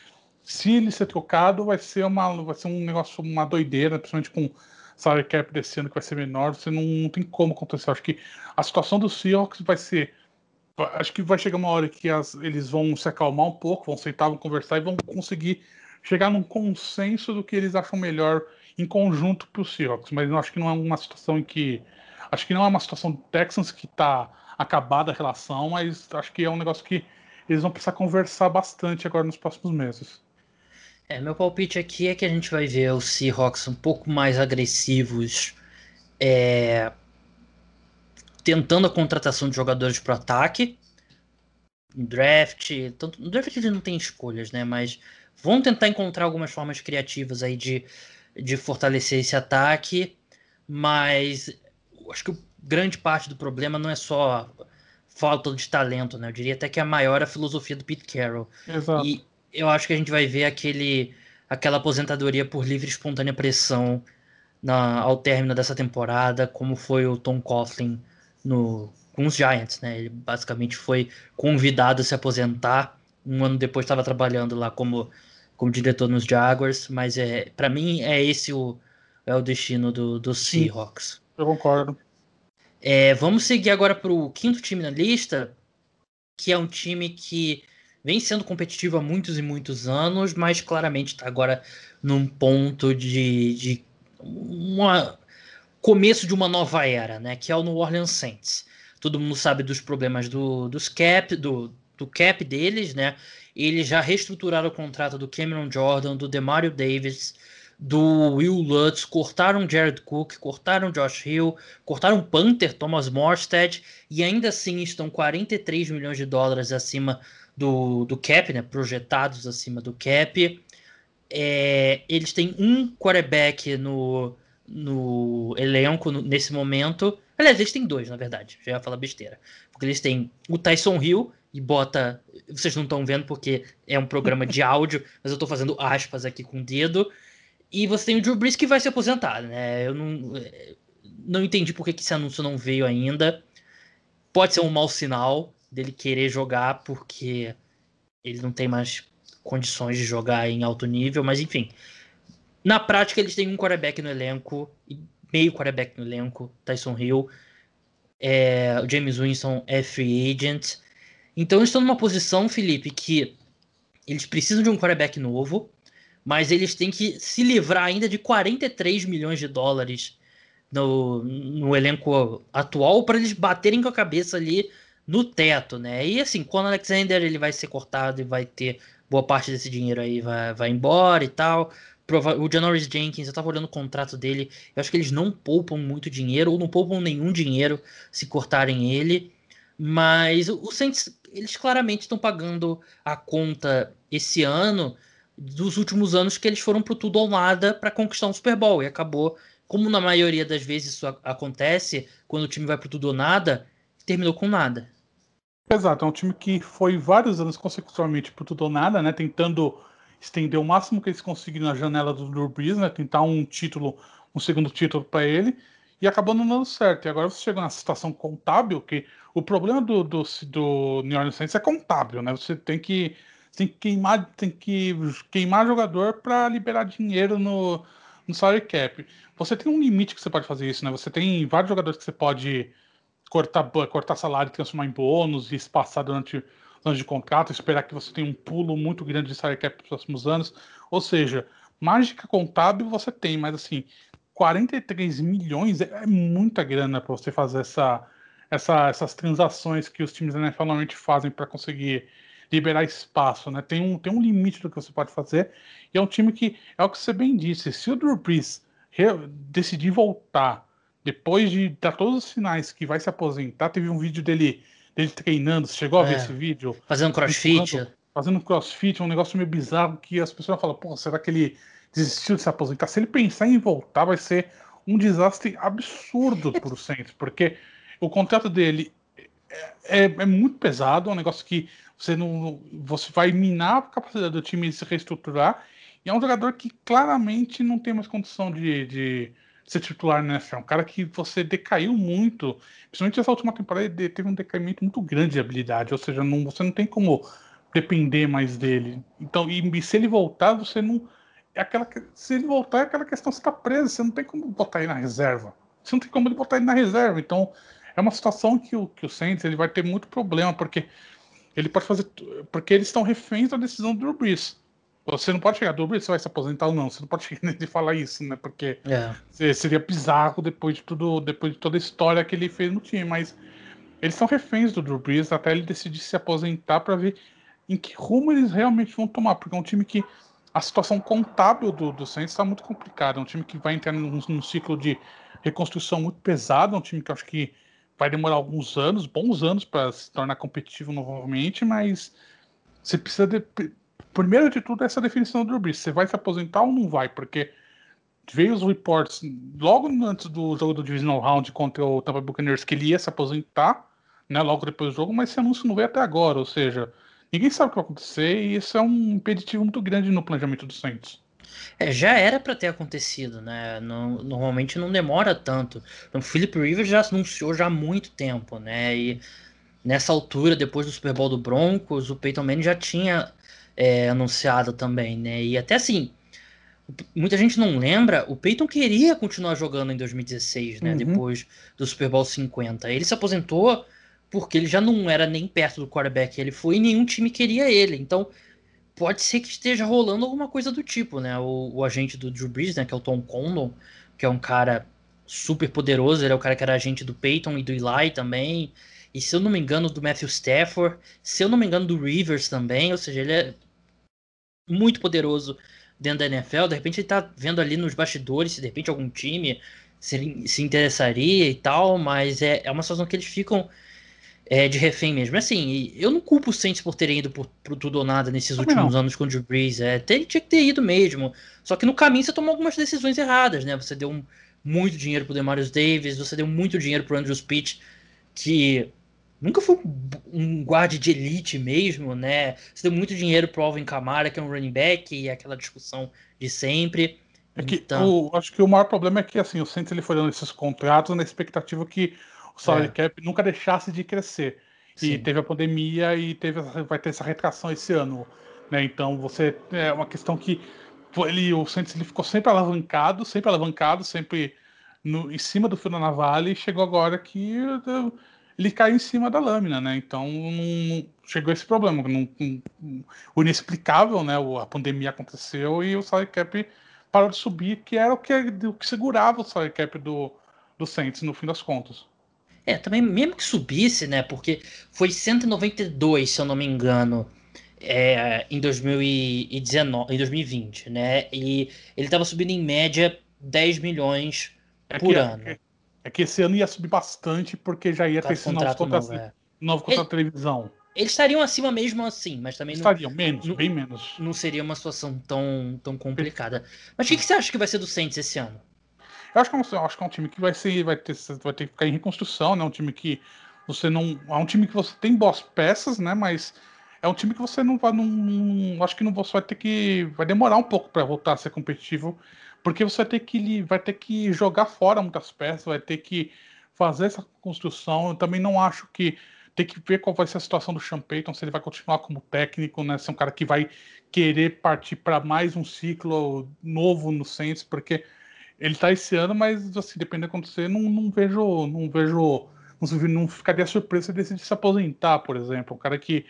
se ele ser trocado, vai ser, uma, vai ser um negócio, uma doideira, principalmente com salário cap desse ano que vai ser menor. Você não, não tem como acontecer. Acho que a situação do Seahawks vai ser acho que vai chegar uma hora que as, eles vão se acalmar um pouco, vão sentar, vão conversar e vão conseguir chegar num consenso do que eles acham melhor em conjunto para os Seahawks. Mas eu acho que não é uma situação em que. Acho que não é uma situação do Texans que está acabada a relação, mas acho que é um negócio que eles vão precisar conversar bastante agora nos próximos meses. É, meu palpite aqui é que a gente vai ver os Seahawks um pouco mais agressivos é, tentando a contratação de jogadores para ataque, draft, tanto, no draft ele não tem escolhas, né? Mas vão tentar encontrar algumas formas criativas aí de, de fortalecer esse ataque, mas acho que grande parte do problema não é só falta de talento, né? Eu diria até que é a maior a filosofia do Pete Carroll. Exato. E eu acho que a gente vai ver aquele aquela aposentadoria por livre e espontânea pressão na, ao término dessa temporada, como foi o Tom Coughlin no, com os Giants, né? Ele basicamente foi convidado a se aposentar. Um ano depois estava trabalhando lá como, como diretor nos Jaguars, mas é para mim é esse o, é o destino do, do Seahawks. Eu concordo. É, vamos seguir agora para o quinto time na lista, que é um time que vem sendo competitivo há muitos e muitos anos, mas claramente está agora num ponto de, de uma começo de uma nova era, né? Que é o New Orleans Saints. Todo mundo sabe dos problemas do, dos cap, do, do cap deles, né? Eles já reestruturaram o contrato do Cameron Jordan, do Demario Davis, do Will Lutz, cortaram Jared Cook, cortaram Josh Hill, cortaram Panther, Thomas Morstead, e ainda assim estão 43 milhões de dólares acima do, do cap, né? Projetados acima do cap. É, eles têm um quarterback no, no elenco no, nesse momento. Aliás, eles têm dois, na verdade. Já ia falar besteira. Porque eles têm o Tyson Hill e bota. Vocês não estão vendo porque é um programa de áudio, mas eu estou fazendo aspas aqui com o dedo. E você tem o Drew Brees que vai se aposentar, né? Eu não, não entendi por que esse anúncio não veio ainda. Pode ser um mau sinal dele querer jogar porque ele não tem mais condições de jogar em alto nível, mas enfim. Na prática, eles têm um quarterback no elenco, meio quarterback no elenco, Tyson Hill. É, o James Winston é free agent. Então eles estão numa posição, Felipe, que eles precisam de um quarterback novo, mas eles têm que se livrar ainda de 43 milhões de dólares no, no elenco atual para eles baterem com a cabeça ali no teto, né? E assim, quando Alexander ele vai ser cortado e vai ter boa parte desse dinheiro aí vai, vai embora e tal. O Janoris Jenkins, eu tava olhando o contrato dele, eu acho que eles não poupam muito dinheiro, ou não poupam nenhum dinheiro se cortarem ele. Mas o Saints, eles claramente estão pagando a conta esse ano dos últimos anos que eles foram pro tudo ou nada para conquistar um Super Bowl. E acabou, como na maioria das vezes isso acontece, quando o time vai pro tudo ou nada, terminou com nada. Exato, é um time que foi vários anos consecutivamente pro tudo ou nada, né? Tentando estender o máximo que eles conseguiram na janela do Drew Brees, né? Tentar um título, um segundo título para ele e acabou não dando certo. E agora você chega na situação contábil, que o problema do, do, do New Orleans Saints é contábil, né? Você tem que, tem que queimar, tem que queimar jogador para liberar dinheiro no, no salary cap. Você tem um limite que você pode fazer isso, né? Você tem vários jogadores que você pode cortar, cortar salário, transformar em bônus e espaçar durante os anos de contrato, esperar que você tenha um pulo muito grande de salary cap nos próximos anos. Ou seja, mágica contábil você tem, mas assim, 43 milhões é, é muita grana para você fazer essa, essa, essas transações que os times da NFL normalmente fazem para conseguir liberar espaço, né? Tem um, tem um limite do que você pode fazer. E é um time que, é o que você bem disse, se o Drew Brees decidir voltar depois de dar todos os sinais que vai se aposentar, teve um vídeo dele, dele treinando. Você chegou a ver é. esse vídeo? Fazendo crossfit. Fazendo crossfit, um negócio meio bizarro que as pessoas falam, pô, será que ele desistiu de se aposentar? Se ele pensar em voltar, vai ser um desastre absurdo para o Saints, porque o contrato dele é, é, é, muito pesado, é um negócio que você não você vai minar a capacidade do time de se reestruturar, e é um jogador que claramente não tem mais condição de, de ser titular na NFL. É um cara que você decaiu muito, principalmente essa última temporada, ele teve um decaimento muito grande de habilidade, ou seja, não, você não tem como depender mais dele. Então, e, se ele voltar, você não. É aquela, se ele voltar, é aquela questão, você está preso, você não tem como botar ele na reserva. Você não tem como ele botar ele na reserva. Então, é uma situação que o, que o Saints ele vai ter muito problema, porque ele pode fazer. Porque eles estão reféns da decisão do Drew Brees. Você não pode chegar, dúvida se vai se aposentar ou não. Você não pode chegar de falar isso, né? Porque é. seria bizarro depois de tudo, depois de toda a história que ele fez no time. Mas eles são reféns do Drew Brees até ele decidir se aposentar para ver em que rumo eles realmente vão tomar. Porque é um time que a situação contábil do, do Saints está muito complicada. É um time que vai entrar num, num ciclo de reconstrução muito pesado. É um time que eu acho que vai demorar alguns anos, bons anos, para se tornar competitivo novamente. Mas você precisa de, primeiro de tudo, essa definição do Drew Brees. Você vai se aposentar ou não vai? Porque veio os reports logo antes do jogo do Divisional Round contra o Tampa Buccaneers que ele ia se aposentar, né, logo depois do jogo, mas esse anúncio não veio até agora, ou seja, ninguém sabe o que vai acontecer e isso é um impeditivo muito grande no planejamento do Saints. É, já era para ter acontecido, né? No, normalmente não demora tanto. O Philip Rivers já anunciou já há muito tempo, né? E nessa altura, depois do Super Bowl do Broncos, o Peyton Manning já tinha é, anunciado também, né? E até assim, muita gente não lembra, o Peyton queria continuar jogando em 2016, né? Uhum. Depois do Super Bowl 50. Ele se aposentou porque ele já não era nem perto do quarterback ele foi e nenhum time queria ele. Então, pode ser que esteja rolando alguma coisa do tipo, né? O, o agente do Drew Brees, né? Que é o Tom Condon, que é um cara super poderoso, ele é o cara que era agente do Peyton e do Eli também. E se eu não me engano, do Matthew Stafford, se eu não me engano, do Rivers também, ou seja, ele é muito poderoso dentro da NFL. De repente ele tá vendo ali nos bastidores se de repente algum time se, se interessaria e tal, mas é, é uma situação que eles ficam é, de refém mesmo. Assim, eu não culpo os Saints por terem ido por, por tudo ou nada nesses Também últimos não. anos com o Drew Brees. É, tinha que ter ido mesmo. Só que no caminho você tomou algumas decisões erradas, né? Você deu um, muito dinheiro pro Demarius Davis, você deu muito dinheiro pro Andrew Pitt, que nunca foi um guarda de elite mesmo, né? Você deu muito dinheiro pro Alvin Kamara, que é um running back, e aquela discussão de sempre. É que então... o, acho que o maior problema é que assim, o Saints ele foi dando esses contratos na expectativa que o salary é. cap nunca deixasse de crescer. Sim. E teve a pandemia e teve vai ter essa retração esse ano, né? Então você é uma questão que ele o Saints ele ficou sempre alavancado, sempre alavancado, sempre no, em cima do fio da navalha e chegou agora que ele caiu em cima da lâmina, né? Então não, chegou esse problema. Não, não, o inexplicável, né? A pandemia aconteceu e o salary cap parou de subir, que era o que, o que segurava o salary cap do, do Saints no fim das contas. É, também mesmo que subisse, né? Porque foi 192, se eu não me engano, é, em 2019, em 2020, né? E ele estava subindo em média 10 milhões é por que, ano. É, é, que esse ano ia subir bastante porque já ia ter esse novo contrato, novo, é. novo contrato de televisão. Eles estariam acima mesmo assim, mas também estariam não, menos, não, bem menos. Não seria uma situação tão, tão complicada. Mas o que, que, você acha que vai ser do Saints esse ano? Eu acho que, é um, acho que é um time que vai ser, vai ter, vai ter que ficar em reconstrução, né? Um time que você não, é um time que você tem boas peças, né? Mas é um time que você não vai, não, acho que não você vai ter que, vai demorar um pouco para voltar a ser competitivo, porque você vai ter que, vai ter que jogar fora muitas peças, vai ter que fazer essa construção. Eu também não acho que tem que ver qual vai ser a situação do Sean Payton, se ele vai continuar como técnico, né? Se é um cara que vai querer partir para mais um ciclo novo no Saints, porque ele tá esse ano, mas assim, dependendo do que acontecer, não, não vejo, não vejo, não, ficaria surpresa se decidir se aposentar, por exemplo. Um cara que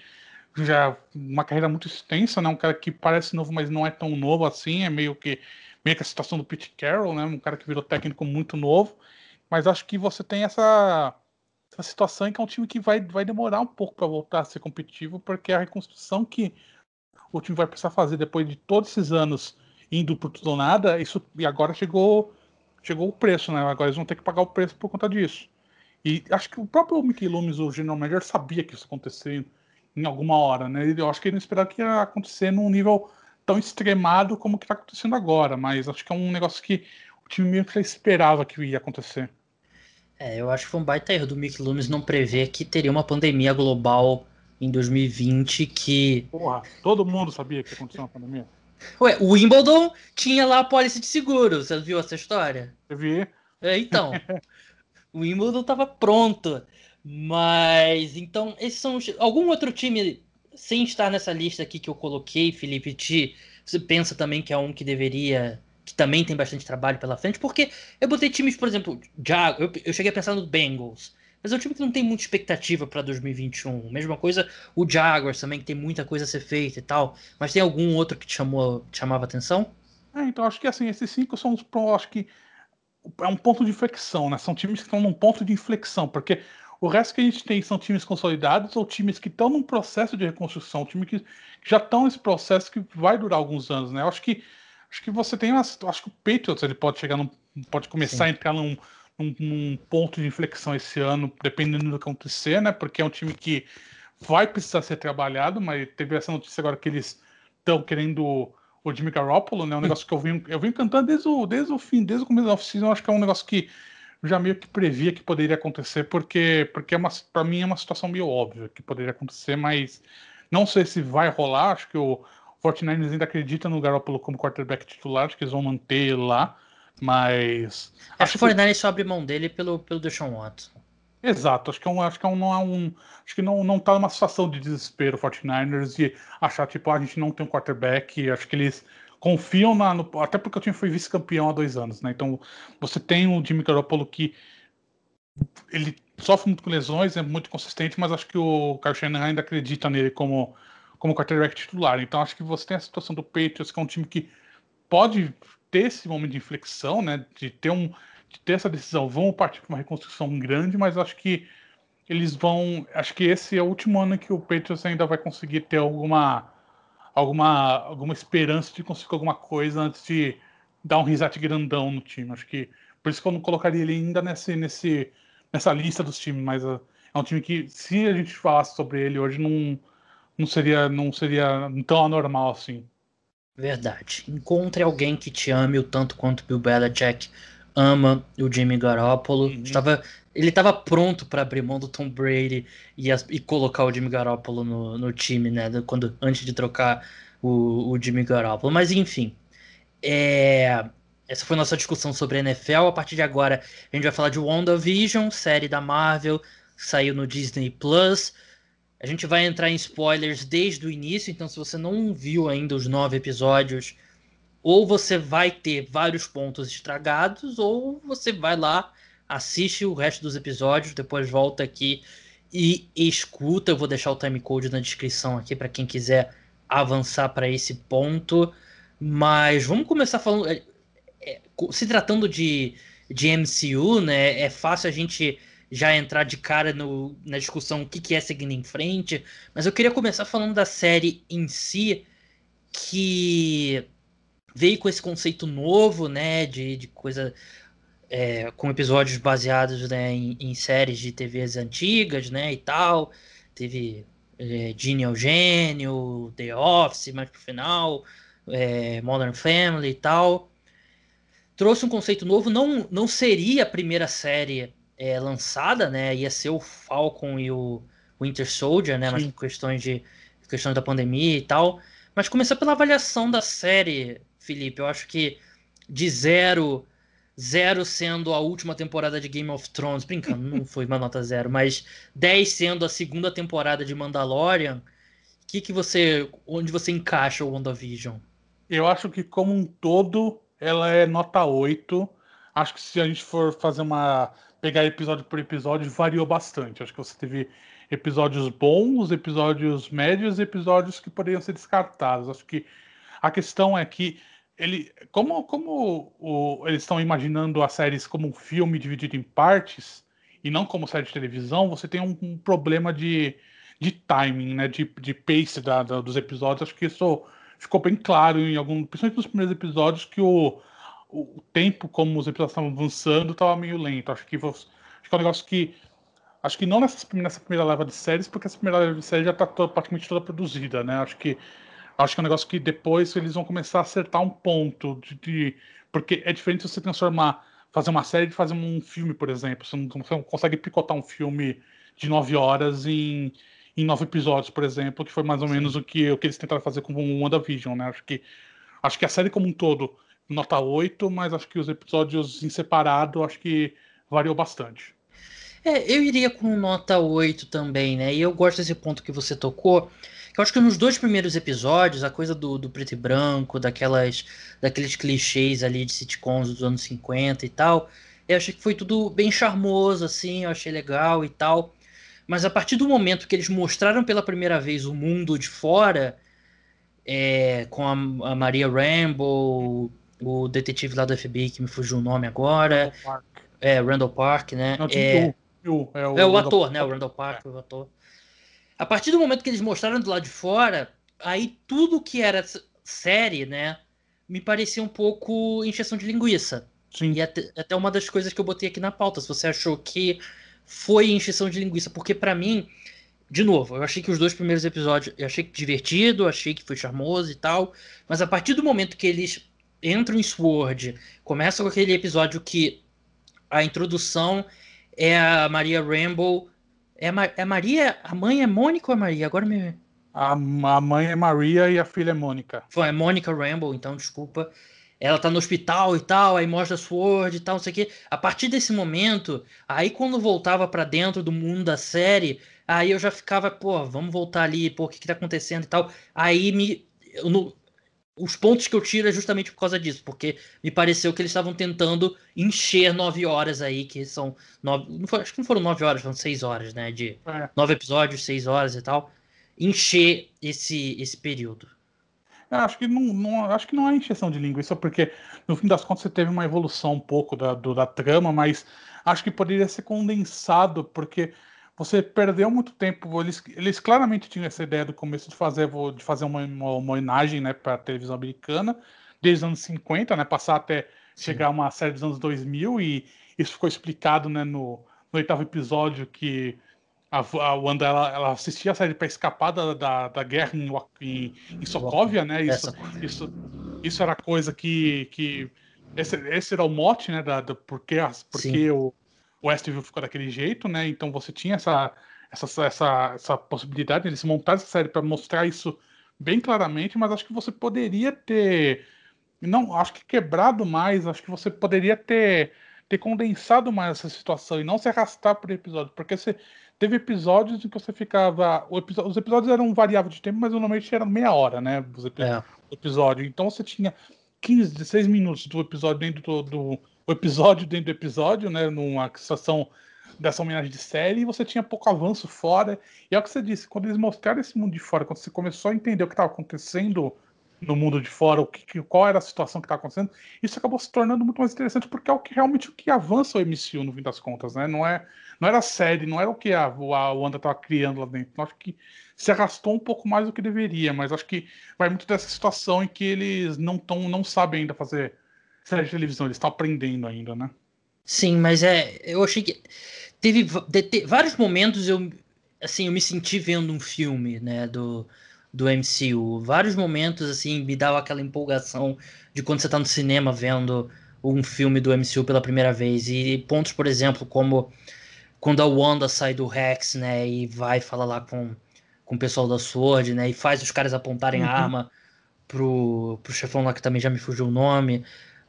já uma carreira muito extensa, né? Um cara que parece novo, mas não é tão novo assim, é meio que meio que a situação do Pete Carroll, né? Um cara que virou técnico muito novo, mas acho que você tem essa essa situação em que é um time que vai, vai demorar um pouco para voltar a ser competitivo, porque a reconstrução que o time vai precisar fazer depois de todos esses anos indo por tudo ou nada, isso e agora chegou chegou o preço, né? Agora eles vão ter que pagar o preço por conta disso. E acho que o próprio Mickey Loomis, o general manager, sabia que isso ia acontecer em alguma hora, né? Eu acho que ele não esperava que ia acontecer num nível tão extremado como que está acontecendo agora, mas acho que é um negócio que o time meio que esperava que ia acontecer. É, eu acho que foi um baita erro do Mick Loomis não prever que teria uma pandemia global em 2020 que. Porra, todo mundo sabia que ia acontecer uma pandemia. Ué, o Wimbledon tinha lá a pólice de seguro, você viu essa história? Eu vi. É, então. o Wimbledon tava pronto. Mas, então, esses são os... Algum outro time, sem estar nessa lista aqui que eu coloquei, Felipe, te... você pensa também que é um que deveria que também tem bastante trabalho pela frente, porque eu botei times, por exemplo, Jag eu, eu cheguei a pensar no Bengals, mas é um time que não tem muita expectativa para 2021. Mesma coisa o Jaguars também, que tem muita coisa a ser feita e tal. Mas tem algum outro que te chamou, te chamava atenção? É, então acho que assim, esses cinco são os acho que é um ponto de inflexão, né? São times que estão num ponto de inflexão, porque o resto que a gente tem são times consolidados ou times que estão num processo de reconstrução, times que, que já estão nesse processo que vai durar alguns anos, né? Eu acho que Acho que você tem umas. Acho que o Patriots ele pode chegar num, pode começar Sim. a entrar num, num, num, ponto de inflexão esse ano, dependendo do que acontecer, né? Porque é um time que vai precisar ser trabalhado, mas teve essa notícia agora que eles estão querendo o Jimmy Garoppolo, né? Um negócio que eu vim, eu vim cantando desde o, desde o fim, desde o começo da oficina, acho que é um negócio que já meio que previa que poderia acontecer, porque, porque é uma, para mim é uma situação meio óbvia que poderia acontecer, mas não sei se vai rolar, acho que o, 49ers ainda acredita no Garoppolo como quarterback titular, acho que eles vão manter ele lá, mas. Acho, que o 49ers só abre mão dele pelo, pelo Deshaun Watson. Exato, acho que é um, acho que é um, não é um, acho que não, não tá numa situação de desespero o 49ers e achar tipo ah, a gente não tem um quarterback, acho que eles confiam na, no, até porque o time foi vice-campeão há dois anos, né? Então você tem o Jimmy Garoppolo que ele sofre muito com lesões, é muito consistente, mas acho que o Kyle Shanahan ainda acredita nele como como quarterback titular. Então acho que você tem a situação do Patriots, que é um time que pode ter esse momento de inflexão, né? De ter, um, de ter essa decisão. Vão partir para uma reconstrução grande, mas acho que eles vão. Acho que esse é o último ano que o Patriots ainda vai conseguir ter alguma. Alguma, alguma esperança de conseguir alguma coisa antes de dar um reset grandão no time. Acho que por isso que eu não colocaria ele ainda nesse, nesse, nessa lista dos times, mas uh, é um time que, se a gente falasse sobre ele hoje, não, não seria, não seria tão anormal assim. Verdade. Encontre alguém que te ame o tanto quanto Bill Belichick ama o Jimmy Garoppolo. Uhum. Estava, ele estava pronto para abrir mão do Tom Brady e, e colocar o Jimmy Garoppolo no, no, time, né? Quando, antes de trocar o, o Jimmy Garoppolo. Mas enfim. É, essa foi nossa discussão sobre a NFL. A partir de agora, a gente vai falar de WandaVision, série da Marvel, saiu no Disney Plus. A gente vai entrar em spoilers desde o início, então se você não viu ainda os nove episódios, ou você vai ter vários pontos estragados, ou você vai lá, assiste o resto dos episódios, depois volta aqui e escuta. Eu vou deixar o timecode na descrição aqui para quem quiser avançar para esse ponto. Mas vamos começar falando. É, é, se tratando de, de MCU, né? É fácil a gente já entrar de cara no, na discussão o que, que é seguindo em frente, mas eu queria começar falando da série em si, que veio com esse conceito novo, né, de, de coisa é, com episódios baseados né, em, em, séries de TVs antigas, né, e tal. Teve é, Gene Eugênio, The Office, mais pro final, é, Modern Family e tal. Trouxe um conceito novo, não, não seria a primeira série é, lançada, né, ia ser o Falcon e o Winter Soldier, né, Sim. mas questões, de, questões da pandemia e tal. Mas começar pela avaliação da série, Felipe, eu acho que de zero Zero sendo a última temporada de Game of Thrones, brincando, não foi uma nota zero, mas 10 sendo a segunda temporada de Mandalorian, que que você, onde você encaixa o WandaVision? Eu acho que como um todo ela é nota 8. Acho que se a gente for fazer uma pegar episódio por episódio, variou bastante. Acho que você teve episódios bons, episódios médios e episódios que poderiam ser descartados. Acho que a questão é que ele, como, como o, eles estão imaginando as séries como um filme dividido em partes e não como série de televisão, você tem um, um problema de, de timing, né, de, de pace da, da, dos episódios. Acho que isso ficou bem claro em algum, principalmente nos primeiros episódios, que o, o tempo como os episódios estavam avançando estava meio lento. Acho que, acho que é um negócio que acho que não nessa, nessa primeira leva de séries, porque essa primeira leva de séries já está praticamente toda produzida, né? Acho que acho que é um negócio que depois eles vão começar a acertar um ponto de, de porque é diferente você transformar fazer uma série de fazer um filme, por exemplo. Você não, você não consegue picotar um filme de nove horas em, em nove episódios, por exemplo, que foi mais ou Sim. menos o que, o que eles tentaram fazer com o WandaVision, né? Acho que, acho que a série como um todo, nota 8, mas acho que os episódios em separado, acho que variou bastante. É, eu iria com nota 8 também, né? E eu gosto desse ponto que você tocou, eu acho que nos dois primeiros episódios, a coisa do, do preto e branco, daquelas, daqueles clichês ali de sitcoms dos anos 50 e tal, eu achei que foi tudo bem charmoso, assim, eu achei legal e tal. Mas a partir do momento que eles mostraram pela primeira vez o mundo de fora, é, com a, a, Maria Rambo, o detetive lá do FBI, que me fugiu o nome agora. Randall Park. É, Randall Park, né? Não, é, o, é, o, é o ator, né? O Randall Park, é. o ator. A partir do momento que eles mostraram do lado de fora, aí tudo que era série, né, me parecia um pouco encheção de linguiça. Sim. E até, até uma das coisas que eu botei aqui na pauta, se você achou que foi encheção de linguiça, porque para mim, de novo, eu achei que os dois primeiros episódios, eu achei divertido, achei que foi charmoso e tal, mas a partir do momento que eles entram em Sword, começa com aquele episódio que a introdução é a Maria Rambo é, é Maria? A mãe é Mônica ou é Maria? Agora me. A, a mãe é Maria e a filha é Mônica. Foi, é Mônica Rambo, então, desculpa. Ela tá no hospital e tal, aí mostra Sword e tal, não sei o quê. A partir desse momento, aí quando voltava para dentro do mundo da série, aí eu já ficava, pô, vamos voltar ali, pô, o que que tá acontecendo e tal. Aí me. Eu, no, os pontos que eu tiro é justamente por causa disso, porque me pareceu que eles estavam tentando encher nove horas aí, que são nove. Não foi, acho que não foram nove horas, foram seis horas, né? De é. nove episódios, seis horas e tal. Encher esse, esse período. Eu acho que não, não, acho que não é encheção de linguiça, porque no fim das contas você teve uma evolução um pouco da, do, da trama, mas acho que poderia ser condensado, porque você perdeu muito tempo. Eles, eles claramente tinham essa ideia do começo de fazer, de fazer uma, uma homenagem né, para a televisão americana, desde os anos 50, né, passar até Sim. chegar a uma série dos anos 2000, e isso ficou explicado né, no, no oitavo episódio que a, a Wanda ela, ela assistia a série para escapar da, da, da, guerra em, em, em Sokovia, né? Isso, isso, isso era coisa que, que esse, esse era o mote, né? Da, da porque, porque o, o Westview ficou daquele jeito, né? Então você tinha essa, essa, essa, essa possibilidade de eles montar essa série para mostrar isso bem claramente, mas acho que você poderia ter. Não, acho que quebrado mais, acho que você poderia ter, ter condensado mais essa situação e não se arrastar por episódio, porque você teve episódios em que você ficava. Episódio, os episódios eram variáveis de tempo, mas normalmente eram meia hora, né? Os episódios, é. episódio. Então você tinha 15, 16 minutos do episódio dentro do, do o episódio dentro do episódio, né? Numa situação dessa homenagem de série, e você tinha pouco avanço fora. E é o que você disse, quando eles mostraram esse mundo de fora, quando você começou a entender o que estava acontecendo no mundo de fora, o que, qual era a situação que está acontecendo, isso acabou se tornando muito mais interessante, porque é o que realmente o que avança o MCU no fim das contas, né? Não, é, não era a série, não era o que a, a Wanda estava criando lá dentro. Eu acho que se arrastou um pouco mais do que deveria, mas acho que vai muito dessa situação em que eles não, tão, não sabem ainda fazer série de televisão, eles estão aprendendo ainda, né? Sim, mas é. Eu achei que. Teve de, de, vários momentos eu. Assim, eu me senti vendo um filme, né? Do, do MCU. Vários momentos, assim, me dava aquela empolgação de quando você tá no cinema vendo um filme do MCU pela primeira vez. E pontos, por exemplo, como quando a Wanda sai do Rex, né? E vai falar lá com, com o pessoal da Sword, né? E faz os caras apontarem uhum. a arma pro, pro chefão lá que também já me fugiu o nome.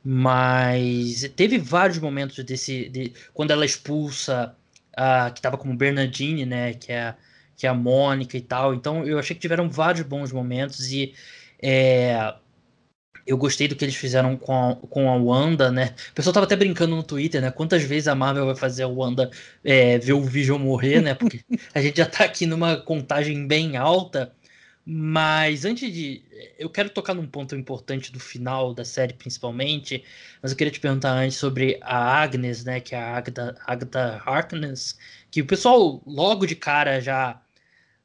Mas teve vários momentos desse. De, quando ela expulsa a. que tava como Bernardine, né? Que é, que é a Mônica e tal. Então eu achei que tiveram vários bons momentos e. É, eu gostei do que eles fizeram com a, com a Wanda, né? O pessoal tava até brincando no Twitter, né? Quantas vezes a Marvel vai fazer a Wanda é, ver o Vision morrer, né? Porque a gente já tá aqui numa contagem bem alta. Mas antes de. Eu quero tocar num ponto importante do final da série, principalmente. Mas eu queria te perguntar antes sobre a Agnes, né? Que é a Agatha, Agatha Harkness. Que o pessoal, logo de cara, já.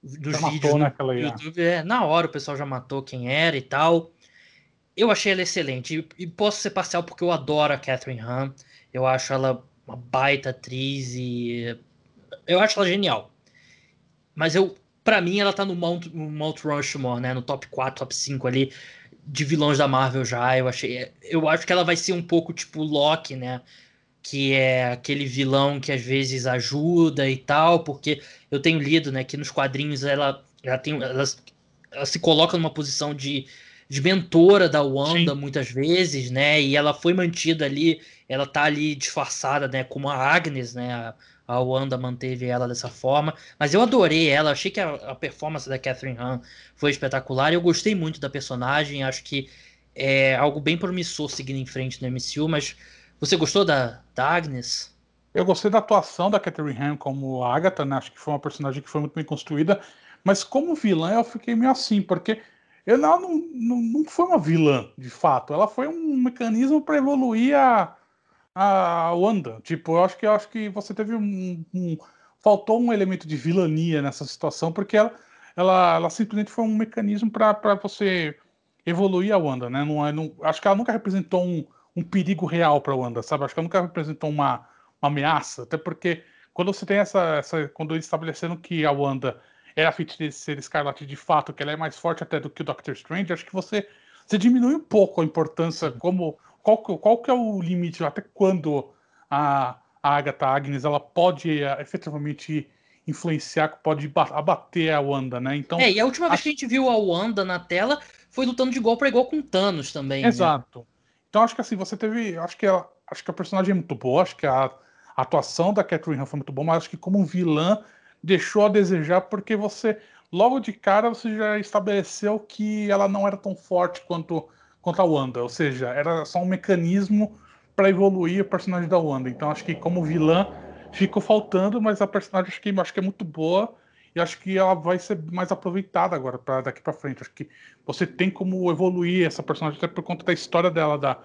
Dos já vídeos no YouTube, é, na hora o pessoal já matou quem era e tal. Eu achei ela excelente. E, e posso ser parcial porque eu adoro a Catherine Hahn. Eu acho ela uma baita atriz e. Eu acho ela genial. Mas eu para mim ela tá no Mount, no Mount Rushmore, né, no top 4, top 5 ali de vilões da Marvel já. Eu achei, eu acho que ela vai ser um pouco tipo Loki, né? Que é aquele vilão que às vezes ajuda e tal, porque eu tenho lido, né, que nos quadrinhos ela ela tem ela, ela se coloca numa posição de de mentora da Wanda Sim. muitas vezes, né? E ela foi mantida ali, ela tá ali disfarçada, né, como a Agnes, né, a, a Wanda manteve ela dessa forma. Mas eu adorei ela, achei que a, a performance da Catherine Hahn foi espetacular. Eu gostei muito da personagem, acho que é algo bem promissor seguindo em frente no MCU. Mas você gostou da, da Agnes? Eu gostei da atuação da Catherine Hahn como Agatha, né? Acho que foi uma personagem que foi muito bem construída. Mas como vilã eu fiquei meio assim, porque ela não, não, não foi uma vilã, de fato. Ela foi um mecanismo para evoluir a, a Wanda. Tipo, eu acho que eu acho que você teve um, um, faltou um elemento de vilania nessa situação, porque ela, ela, ela simplesmente foi um mecanismo para você evoluir a Wanda, né? Não, é, não, acho que ela nunca representou um, um perigo real para Wanda, sabe? Acho que ela nunca representou uma, uma ameaça, até porque quando você tem essa, essa quando eles estabeleceram que a Wanda é a feiticeira escarlate de fato, que ela é mais forte até do que o Doctor Strange, acho que você você diminui um pouco a importância como qual, qual que é o limite, até quando a, a Agatha Agnes ela pode uh, efetivamente influenciar, pode abater a Wanda, né? Então, é, e a última acho... vez que a gente viu a Wanda na tela foi lutando de igual para igual com Thanos também. Né? Exato. Né? Então acho que assim, você teve. Acho que ela, acho que a personagem é muito boa, acho que a, a atuação da Catherine Han foi muito boa, mas acho que como vilã deixou a desejar, porque você, logo de cara, você já estabeleceu que ela não era tão forte quanto contra a Wanda, ou seja, era só um mecanismo para evoluir o personagem da Wanda. Então acho que como vilã ficou faltando, mas a personagem acho que, acho que é muito boa e acho que ela vai ser mais aproveitada agora para daqui para frente. Acho que você tem como evoluir essa personagem até por conta da história dela da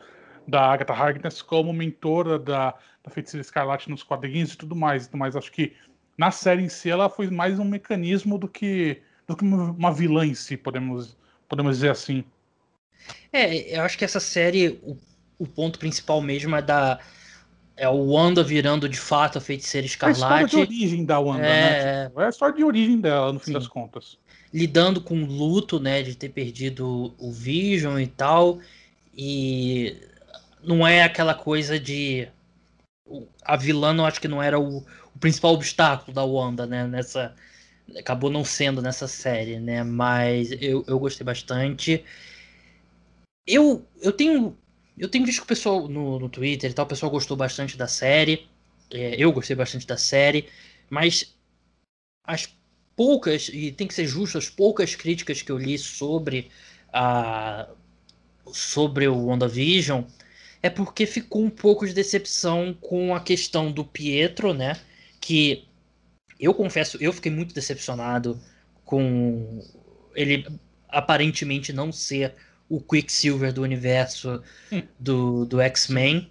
da Agatha Harkness como mentora da, da Feiticeira Escarlate nos quadrinhos e tudo mais. Mas acho que na série em si ela foi mais um mecanismo do que do que uma vilã em si, podemos podemos dizer assim. É, eu acho que essa série, o, o ponto principal mesmo é da. É o Wanda virando de fato a feiticeira escarlate. É a história de origem da Wanda, é... né? Tipo, é a história de origem dela, no fim Sim. das contas. Lidando com o luto, né? De ter perdido o Vision e tal. E não é aquela coisa de. A vilã, eu acho que não era o, o principal obstáculo da Wanda, né? Nessa. Acabou não sendo nessa série, né? Mas eu, eu gostei bastante. Eu, eu tenho. Eu tenho visto que o pessoal no, no Twitter e tal, o pessoal gostou bastante da série. É, eu gostei bastante da série, mas as poucas, e tem que ser justo, as poucas críticas que eu li sobre a sobre o WandaVision é porque ficou um pouco de decepção com a questão do Pietro, né? Que eu confesso, eu fiquei muito decepcionado com ele aparentemente não ser o Quicksilver do universo hum. do, do X-Men.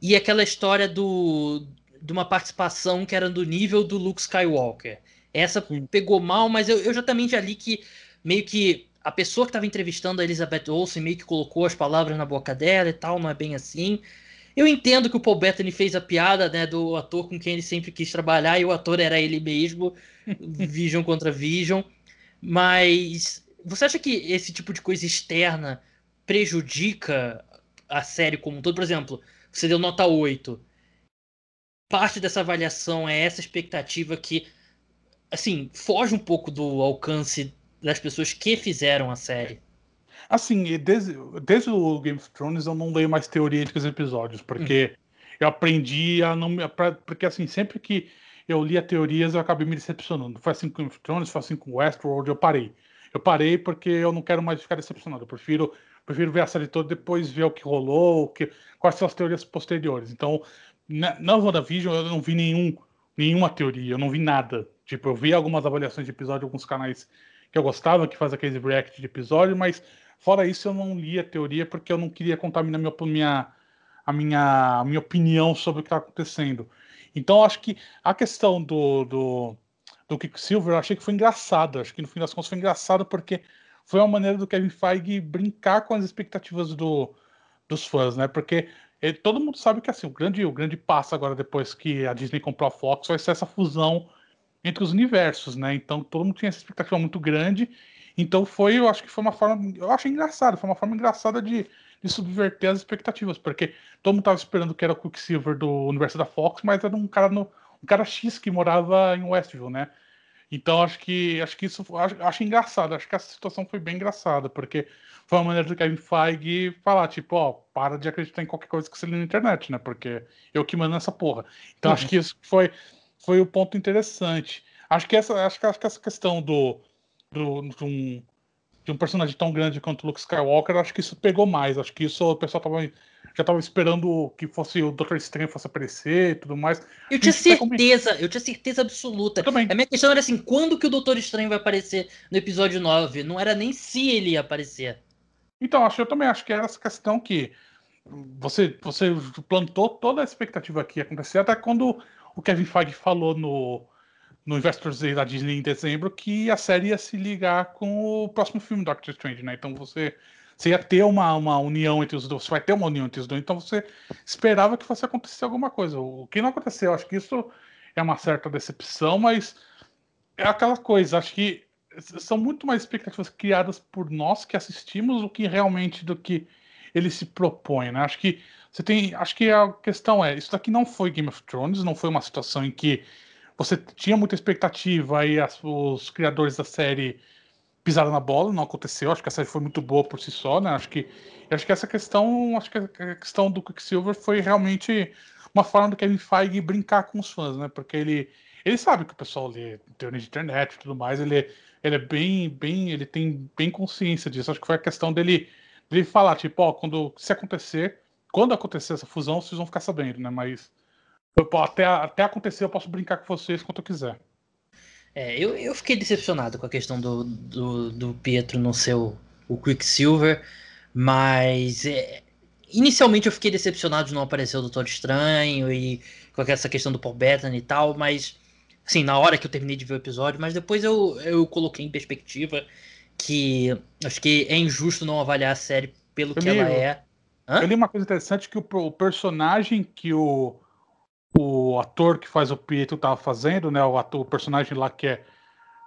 E aquela história do, de uma participação que era do nível do Luke Skywalker. Essa pegou mal, mas eu, eu já também já li que meio que a pessoa que estava entrevistando a Elizabeth Olsen meio que colocou as palavras na boca dela e tal, não é bem assim. Eu entendo que o Paul Bettany fez a piada né, do ator com quem ele sempre quis trabalhar e o ator era ele mesmo, Vision contra Vision. Mas você acha que esse tipo de coisa externa prejudica a série como um todo? Por exemplo, você deu nota 8. Parte dessa avaliação é essa expectativa que, assim, foge um pouco do alcance das pessoas que fizeram a série. Assim, desde, desde o Game of Thrones eu não leio mais teoria entre os episódios, porque hum. eu aprendi a não. Porque assim, sempre que eu lia teorias eu acabei me decepcionando. Foi assim com Game of Thrones, foi assim com Westworld, eu parei. Eu parei porque eu não quero mais ficar decepcionado. Eu prefiro, prefiro ver a série toda depois ver o que rolou, que, quais são as teorias posteriores. Então, na, na WandaVision eu não vi nenhum, nenhuma teoria, eu não vi nada. Tipo, eu vi algumas avaliações de episódio, alguns canais que eu gostava, que faz aqueles react de episódio, mas fora isso eu não li a teoria porque eu não queria contaminar minha, minha, a, minha, a minha opinião sobre o que está acontecendo. Então acho que a questão do, do, do Quicksilver eu achei que foi engraçado. Acho que no fim das contas foi engraçado porque foi uma maneira do Kevin Feige brincar com as expectativas do, dos fãs, né? Porque ele, todo mundo sabe que assim, o grande, o grande passo agora, depois que a Disney comprou a Fox, vai ser essa fusão entre os universos, né? Então todo mundo tinha essa expectativa muito grande. Então foi, eu acho que foi uma forma, eu acho engraçado, foi uma forma engraçada de, de subverter as expectativas, porque todo mundo estava esperando que era o Quicksilver do universo da Fox, mas era um cara no, um cara X que morava em Westview, né? Então acho que acho que isso acho, acho engraçado, acho que essa situação foi bem engraçada, porque foi uma maneira do Kevin Feige falar, tipo, ó, para de acreditar em qualquer coisa que você lê na internet, né? Porque eu que mando essa porra. Então uhum. acho que isso foi foi o ponto interessante. Acho que essa, acho que, acho que essa questão do, do de, um, de um personagem tão grande quanto o Luke Skywalker, acho que isso pegou mais. Acho que isso o pessoal tava, já estava esperando que fosse o Doutor Estranho fosse aparecer e tudo mais. Eu tinha certeza, eu tinha certeza absoluta. também. A minha questão era assim, quando que o Doutor Estranho vai aparecer no episódio 9? Não era nem se ele ia aparecer. Então, acho, eu também acho que era essa questão que você, você plantou toda a expectativa que ia acontecer, até quando o Kevin Feige falou no, no Investors Day da Disney em dezembro que a série ia se ligar com o próximo filme Doctor Strange, né? Então você, você ia ter uma, uma união entre os dois, você vai ter uma união entre os dois, então você esperava que fosse acontecer alguma coisa. O que não aconteceu, acho que isso é uma certa decepção, mas é aquela coisa, acho que são muito mais expectativas criadas por nós que assistimos do que realmente do que ele se propõe, né? Acho que você tem, acho que a questão é, isso daqui não foi Game of Thrones, não foi uma situação em que você tinha muita expectativa e as, os criadores da série pisaram na bola, não aconteceu. Acho que a série foi muito boa por si só, né? Acho que acho que essa questão, acho que a questão do Quicksilver foi realmente uma forma do Kevin Feige brincar com os fãs, né? Porque ele ele sabe que o pessoal lê teoria de internet e tudo mais, ele ele é bem bem, ele tem bem consciência disso. Acho que foi a questão dele dele falar tipo, ó, quando se acontecer quando acontecer essa fusão, vocês vão ficar sabendo, né? Mas eu, até, até acontecer, eu posso brincar com vocês quanto eu quiser. É, eu, eu fiquei decepcionado com a questão do, do, do Pietro não ser o, o Quicksilver, mas é, inicialmente eu fiquei decepcionado de não aparecer o Doutor Estranho e com essa questão do Paul Bettany e tal, mas assim, na hora que eu terminei de ver o episódio, mas depois eu, eu coloquei em perspectiva que acho que é injusto não avaliar a série pelo que ela é Hã? Eu li uma coisa interessante que o, o, personagem que o, o ator que faz o Pietro tava fazendo, né? O, ator, o personagem lá que é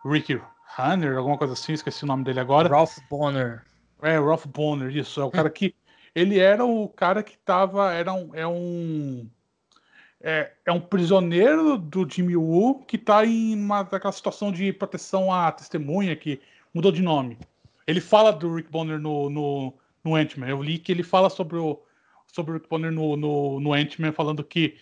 Ricky Hunter, alguma coisa assim, esqueci o nome dele agora. Ralph Bonner. É, Ralph Bonner, isso. É o cara que. Ele era o cara que tava. Era um. É um, é, é um prisioneiro do Jimmy Woo que tá em uma daquela situação de proteção à testemunha que mudou de nome. Ele fala do Rick Bonner no, no, no Ant-Man. Eu li que ele fala sobre o, sobre o Rick Bonner no, no, no Ant-Man, falando que,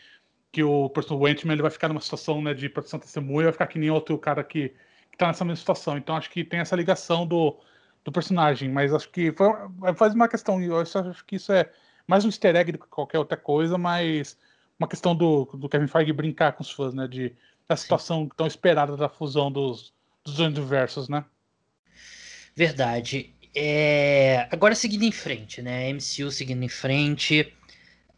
que o, o Ant-Man ele vai ficar numa situação né, de proteção testemunha, vai ficar que nem outro cara que, que tá nessa mesma situação. Então acho que tem essa ligação do, do personagem, mas acho que foi, faz uma questão, eu acho que isso é mais um easter egg do que qualquer outra coisa, mas uma questão do, do Kevin Feige brincar com os fãs, né, de, da situação tão esperada da fusão dos, dos universos, né? Verdade. é... agora seguindo em frente, né? MCU seguindo em frente.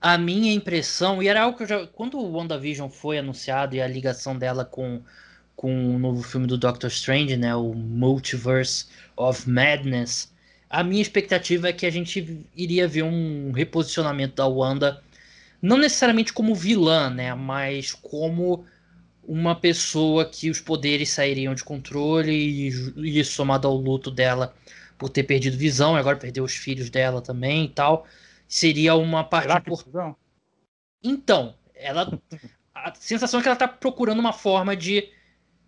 A minha impressão, e era algo que eu já. Quando o WandaVision foi anunciado e a ligação dela com, com o novo filme do Doctor Strange, né? O Multiverse of Madness. A minha expectativa é que a gente iria ver um reposicionamento da Wanda, não necessariamente como vilã, né? Mas como uma pessoa que os poderes sairiam de controle e, e somado ao luto dela por ter perdido visão agora perdeu os filhos dela também e tal, seria uma parte importante. Então, ela a sensação é que ela tá procurando uma forma de,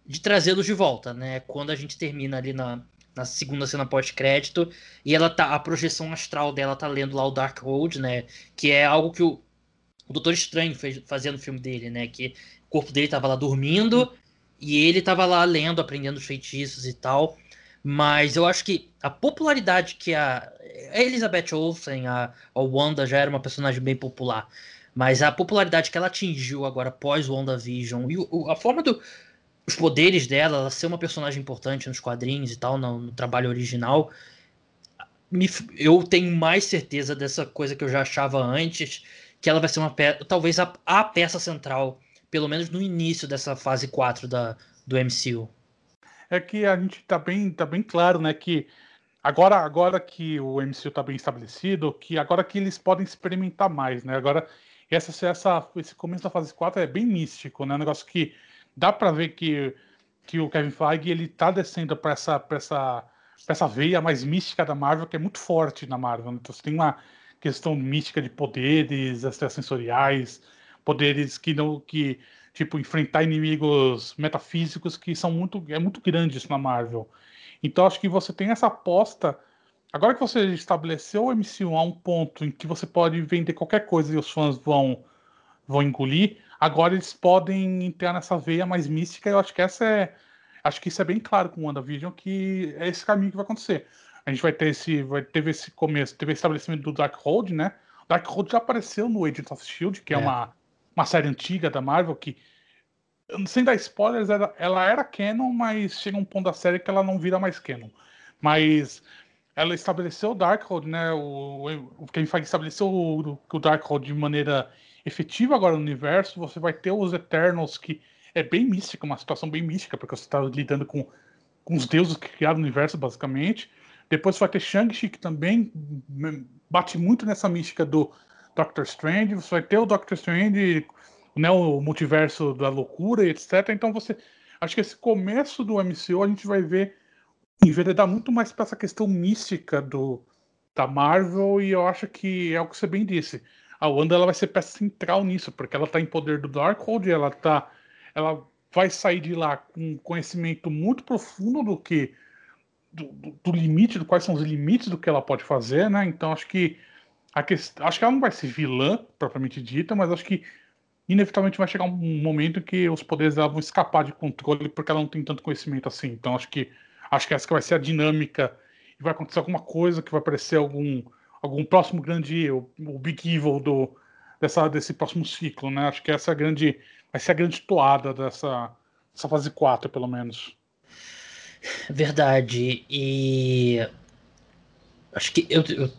de trazê-los de volta, né? Quando a gente termina ali na, na segunda cena pós-crédito e ela tá a projeção astral dela tá lendo lá o Dark Road, né? Que é algo que o, o Doutor Estranho fez, fazia no filme dele, né? Que corpo dele tava lá dormindo e ele tava lá lendo, aprendendo os feitiços e tal. Mas eu acho que a popularidade que a, a Elizabeth Olsen, a, a Wanda, já era uma personagem bem popular. Mas a popularidade que ela atingiu agora pós WandaVision e o, a forma do. Os poderes dela, ela ser uma personagem importante nos quadrinhos e tal, no, no trabalho original, me, eu tenho mais certeza dessa coisa que eu já achava antes, que ela vai ser uma peça, talvez a, a peça central pelo menos no início dessa fase 4 da, do MCU. É que a gente tá bem, tá bem claro, né, que agora, agora que o MCU tá bem estabelecido, que agora que eles podem experimentar mais, né? Agora essa, essa esse começo da fase 4 é bem místico, né? Um negócio que dá para ver que que o Kevin Feige ele tá descendo para essa para essa pra essa veia mais mística da Marvel, que é muito forte na Marvel. Né? Então você tem uma questão mística de poderes extrasensoriais, poderes que não que tipo enfrentar inimigos metafísicos que são muito é muito grande isso na Marvel. Então acho que você tem essa aposta agora que você estabeleceu o MCU a um ponto em que você pode vender qualquer coisa e os fãs vão vão engolir, agora eles podem entrar nessa veia mais mística. Eu acho que essa é acho que isso é bem claro com o WandaVision que é esse caminho que vai acontecer. A gente vai ter esse vai teve esse começo, teve esse estabelecimento do Darkhold, né? Darkhold já apareceu no Agents of Shield, que é, é uma uma série antiga da Marvel que, sem dar spoilers, ela, ela era canon, mas chega um ponto da série que ela não vira mais canon. Mas ela estabeleceu o Darkhold, né? O, o quem faz estabeleceu o, o Darkhold de maneira efetiva agora no universo. Você vai ter os Eternals, que é bem mística, uma situação bem mística, porque você está lidando com, com os deuses que criaram o universo, basicamente. Depois você vai ter Shang-Chi, que também bate muito nessa mística do Doctor Strange, você vai ter o Doctor Strange, né, o multiverso da loucura, etc. Então você. Acho que esse começo do MCU a gente vai ver enveredar muito mais para essa questão mística do, da Marvel, e eu acho que é o que você bem disse. A Wanda ela vai ser peça central nisso, porque ela está em poder do Darkhold, ela tá. Ela vai sair de lá com conhecimento muito profundo do que. Do, do, do limite, do quais são os limites do que ela pode fazer, né? Então acho que Questão, acho que ela não vai ser vilã, propriamente dita, mas acho que inevitavelmente vai chegar um momento que os poderes dela vão escapar de controle porque ela não tem tanto conhecimento assim. Então acho que acho que essa que vai ser a dinâmica e vai acontecer alguma coisa que vai aparecer algum algum próximo grande o, o Big Evil do dessa desse próximo ciclo, né? Acho que essa é a grande vai ser a grande toada dessa dessa fase 4, pelo menos. Verdade. E acho que eu, eu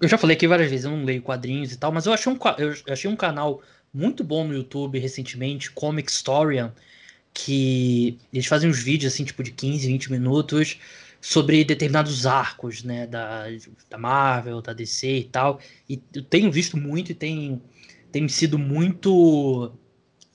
eu já falei aqui várias vezes, eu não leio quadrinhos e tal, mas eu achei um, eu achei um canal muito bom no YouTube recentemente, Comic Historian, que eles fazem uns vídeos assim, tipo de 15, 20 minutos sobre determinados arcos, né, da, da Marvel, da DC e tal. E eu tenho visto muito e tem, tem sido muito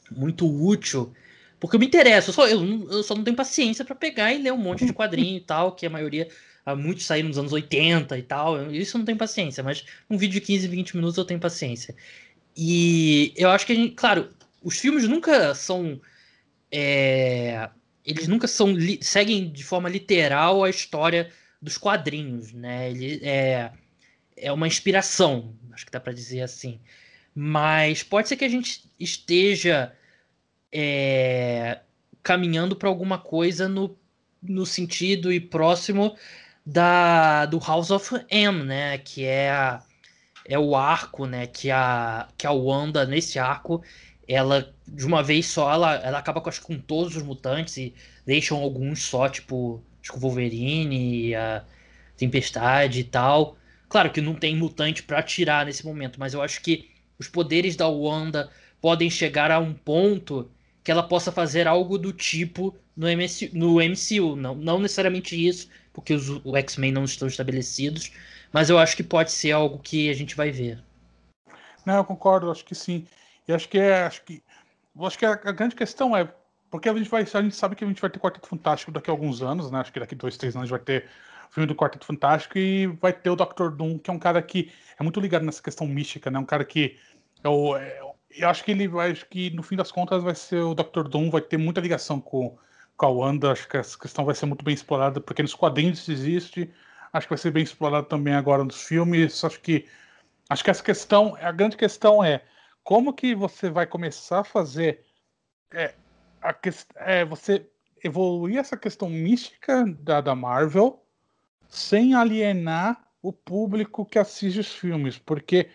muito útil, porque eu me interesso, eu só, eu, eu só não tenho paciência para pegar e ler um monte de quadrinho e tal, que a maioria muitos saíram nos anos 80 e tal. Isso eu não tenho paciência, mas um vídeo de 15, 20 minutos eu tenho paciência. E eu acho que a gente, claro, os filmes nunca são. É, eles nunca são seguem de forma literal a história dos quadrinhos, né? Ele é, é uma inspiração, acho que dá para dizer assim. Mas pode ser que a gente esteja é, caminhando para alguma coisa no, no sentido e próximo da do House of M, né, que é a, é o arco, né, que a que a Wanda nesse arco, ela de uma vez só ela, ela acaba com, acho, com todos os mutantes e deixam alguns só, tipo, acho que o Wolverine e a tempestade e tal. Claro que não tem mutante para tirar nesse momento, mas eu acho que os poderes da Wanda podem chegar a um ponto que ela possa fazer algo do tipo no. No MCU. Não, não necessariamente isso, porque os, o X-Men não estão estabelecidos, mas eu acho que pode ser algo que a gente vai ver. Não, eu concordo, acho que sim. E acho que é, acho que, acho que a, a grande questão é porque a gente vai, a gente sabe que a gente vai ter Quarteto Fantástico daqui a alguns anos, né? Acho que daqui a dois, três anos vai ter o filme do Quarteto Fantástico e vai ter o Doctor Doom, que é um cara que é muito ligado nessa questão mística, né? Um cara que é o, é, eu acho que ele vai, acho que no fim das contas vai ser o Doctor Doom, vai ter muita ligação com, com a Wanda, acho que essa questão vai ser muito bem explorada, porque nos quadrinhos existe, acho que vai ser bem explorado também agora nos filmes, acho que acho que essa questão, a grande questão é como que você vai começar a fazer é, a, é, você evoluir essa questão mística da, da Marvel sem alienar o público que assiste os filmes, porque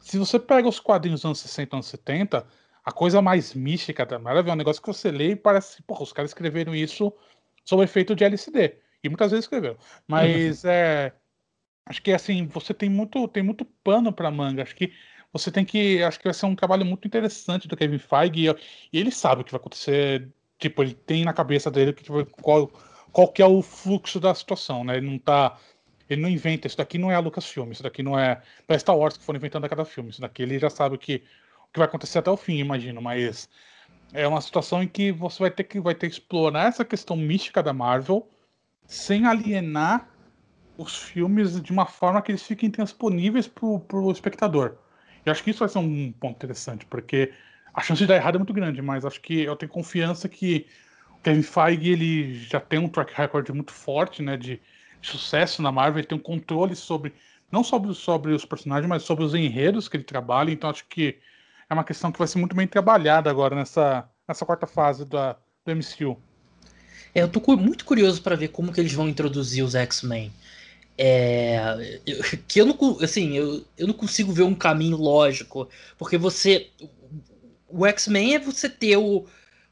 se você pega os quadrinhos dos anos 60, anos 70, a coisa mais mística da Marvel é um negócio que você lê e parece, porra, os caras escreveram isso sob efeito de LCD. E muitas vezes escreveram. Mas uhum. é. Acho que assim, você tem muito, tem muito pano para manga. Acho que você tem que. Acho que vai ser um trabalho muito interessante do Kevin Feige. E, e ele sabe o que vai acontecer. Tipo, ele tem na cabeça dele que, tipo, qual, qual que é o fluxo da situação, né? Ele não tá. Ele não inventa. Isso daqui não é a Lucasfilm. Isso daqui não é. Não é Star Wars que foram inventando a cada filme. Isso daqui ele já sabe que, que vai acontecer até o fim, imagino. Mas é uma situação em que você vai ter que, vai ter que explorar essa questão mística da Marvel sem alienar os filmes de uma forma que eles fiquem disponíveis para o espectador. E acho que isso vai ser um ponto interessante, porque a chance de dar errado é muito grande, mas acho que eu tenho confiança que o Kevin Feige ele já tem um track record muito forte, né, de sucesso na Marvel, ele tem um controle sobre não sobre, sobre os personagens, mas sobre os enredos que ele trabalha, então acho que é uma questão que vai ser muito bem trabalhada agora nessa, nessa quarta fase da, do MCU. É, eu tô muito curioso para ver como que eles vão introduzir os X-Men. É, que eu não, assim, eu, eu não consigo ver um caminho lógico, porque você. O X-Men é você ter o,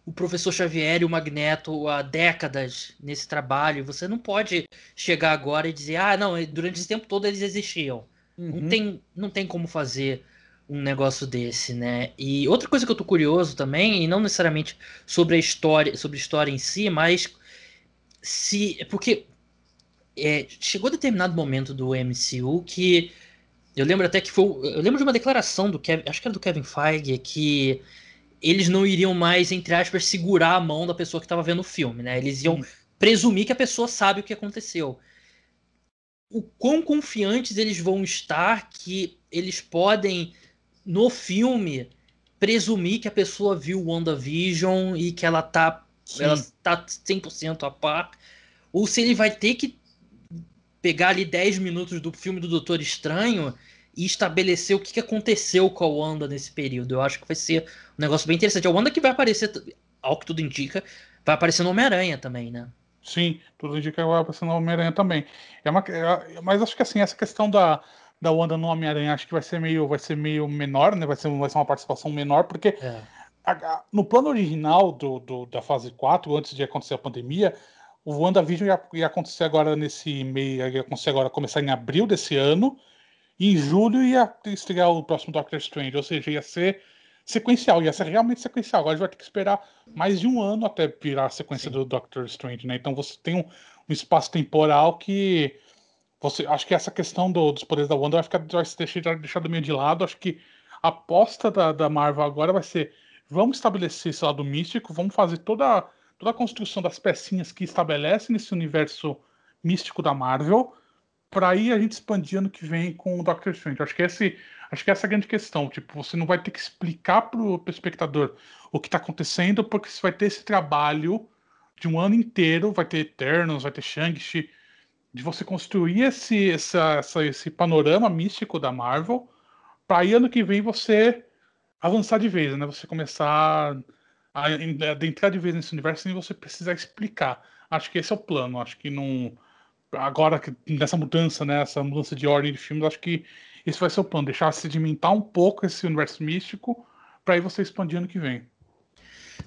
o professor Xavier e o Magneto há décadas nesse trabalho. Você não pode chegar agora e dizer, ah, não, durante esse tempo todo eles existiam. Uhum. Não, tem, não tem como fazer um negócio desse, né? E outra coisa que eu tô curioso também, e não necessariamente sobre a história, sobre a história em si, mas se. Porque é, chegou determinado momento do MCU que eu lembro até que foi. Eu lembro de uma declaração do Kevin, acho que era do Kevin Feige, que eles não iriam mais, entre aspas, segurar a mão da pessoa que estava vendo o filme, né? Eles iam presumir que a pessoa sabe o que aconteceu. O quão confiantes eles vão estar que eles podem, no filme, presumir que a pessoa viu WandaVision e que ela tá, ela tá 100% a par, ou se ele vai ter que pegar ali 10 minutos do filme do Doutor Estranho e estabelecer o que, aconteceu com a Wanda nesse período. Eu acho que vai ser um negócio bem interessante. A Wanda que vai aparecer, ao que tudo indica, vai aparecer no Homem-Aranha também, né? Sim, tudo indica que vai aparecer no Homem-Aranha também. É uma, é, mas acho que assim, essa questão da, da Wanda no Homem-Aranha acho que vai ser meio, vai ser meio menor, né? Vai ser, vai ser uma participação menor, porque é. a, a, no plano original do, do, da fase 4, antes de acontecer a pandemia, o WandaVision ia, ia acontecer agora nesse meio, ia acontecer agora, começar em abril desse ano, e em julho ia estrear o próximo Doctor Strange, ou seja, ia ser sequencial, ia ser realmente sequencial. Agora a gente vai ter que esperar mais de um ano até virar a sequência Sim. do Doctor Strange, né? Então você tem um, um, espaço temporal que você, acho que essa questão do, dos poderes da Wanda vai ficar vai ser deixado meio de lado. Acho que a aposta da, da Marvel agora vai ser vamos estabelecer esse lado místico, vamos fazer toda toda a construção das pecinhas que estabelecem esse universo místico da Marvel, para aí a gente expandir ano que vem com o Doctor Strange. Acho que, esse, acho que essa é a grande questão. Tipo, você não vai ter que explicar para o espectador o que está acontecendo, porque você vai ter esse trabalho de um ano inteiro, vai ter Eternos, vai ter Shang-Chi, de você construir esse, essa, essa, esse panorama místico da Marvel, para aí ano que vem você avançar de vez, né? Você começar adentrar de vez nesse universo sem você precisar explicar. Acho que esse é o plano. Acho que não. Agora, nessa mudança, né, essa mudança de ordem de filmes, acho que esse vai ser o plano. Deixar sedimentar um pouco esse universo místico para aí você expandir ano que vem.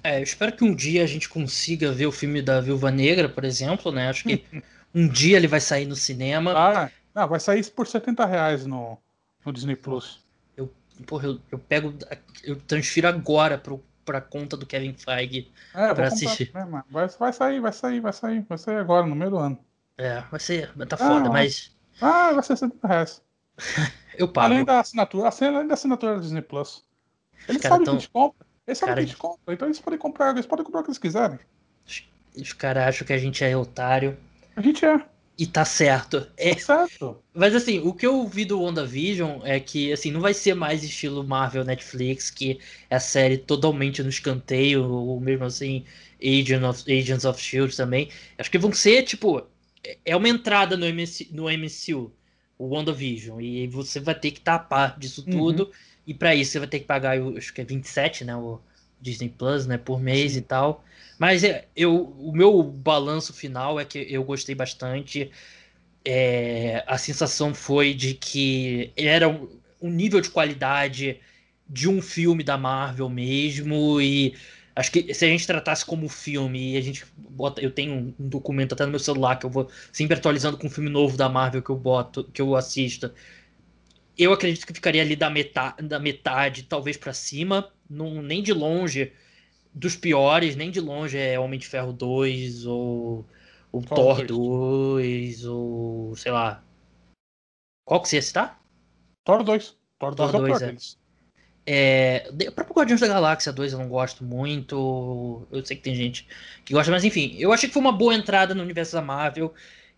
É, eu espero que um dia a gente consiga ver o filme da Viúva Negra, por exemplo, né? Acho que Um dia ele vai sair no cinema. Ah, não, vai sair por 70 reais no, no Disney Plus. Eu, porra, eu, eu pego. Eu transfiro agora pro, pra conta do Kevin Feige É, pra assistir. comprar, né, vai, vai sair, vai sair, vai sair, vai sair agora, no meio do ano. É, vai ser. Tá foda, Ah, mas Ah, vai ser 70 reais. eu pago. Além da assinatura, além da assinatura da Disney Plus. Eles sabem tão- que a gente compra. Eles sabem Cara, que a gente compra. Então eles podem comprar, eles podem comprar o que eles quiserem. Os caras acham que a gente é otário. A gente é, E tá certo. É, certo. Mas assim, o que eu vi do WandaVision é que assim, não vai ser mais estilo Marvel Netflix, que é a série totalmente no escanteio, ou mesmo assim, Agent of, Agents of Shield também. Acho que vão ser, tipo, é- uma entrada no, MC, no MCU, o WandaVision. E você vai ter que estar a par disso Uhum. tudo. E pra isso você vai ter que pagar, acho que é 27, né? O Disney Plus, né? Por mês Sim. e tal. Mas é, eu, o meu balanço final é que eu gostei bastante. É, a sensação foi de que era um, nível de qualidade de um filme da Marvel mesmo. E acho que se a gente tratasse como filme e a gente bota. Eu tenho um, um documento até no meu celular que eu vou sempre atualizando com um filme novo da Marvel que eu boto, que eu assisto. Eu acredito que ficaria ali da metade, da metade talvez pra cima, não, nem de longe dos piores, nem de longe é Homem de Ferro 2 ou o Thor Thor 2 ou sei lá. Qual que você ia citar? Thor 2. Thor 2 Thor é o 2, pior é. deles. É, o próprio Guardiões da Galáxia 2 eu não gosto muito. Eu sei que tem gente que gosta, mas enfim, eu achei que foi uma boa entrada no universo da Marvel.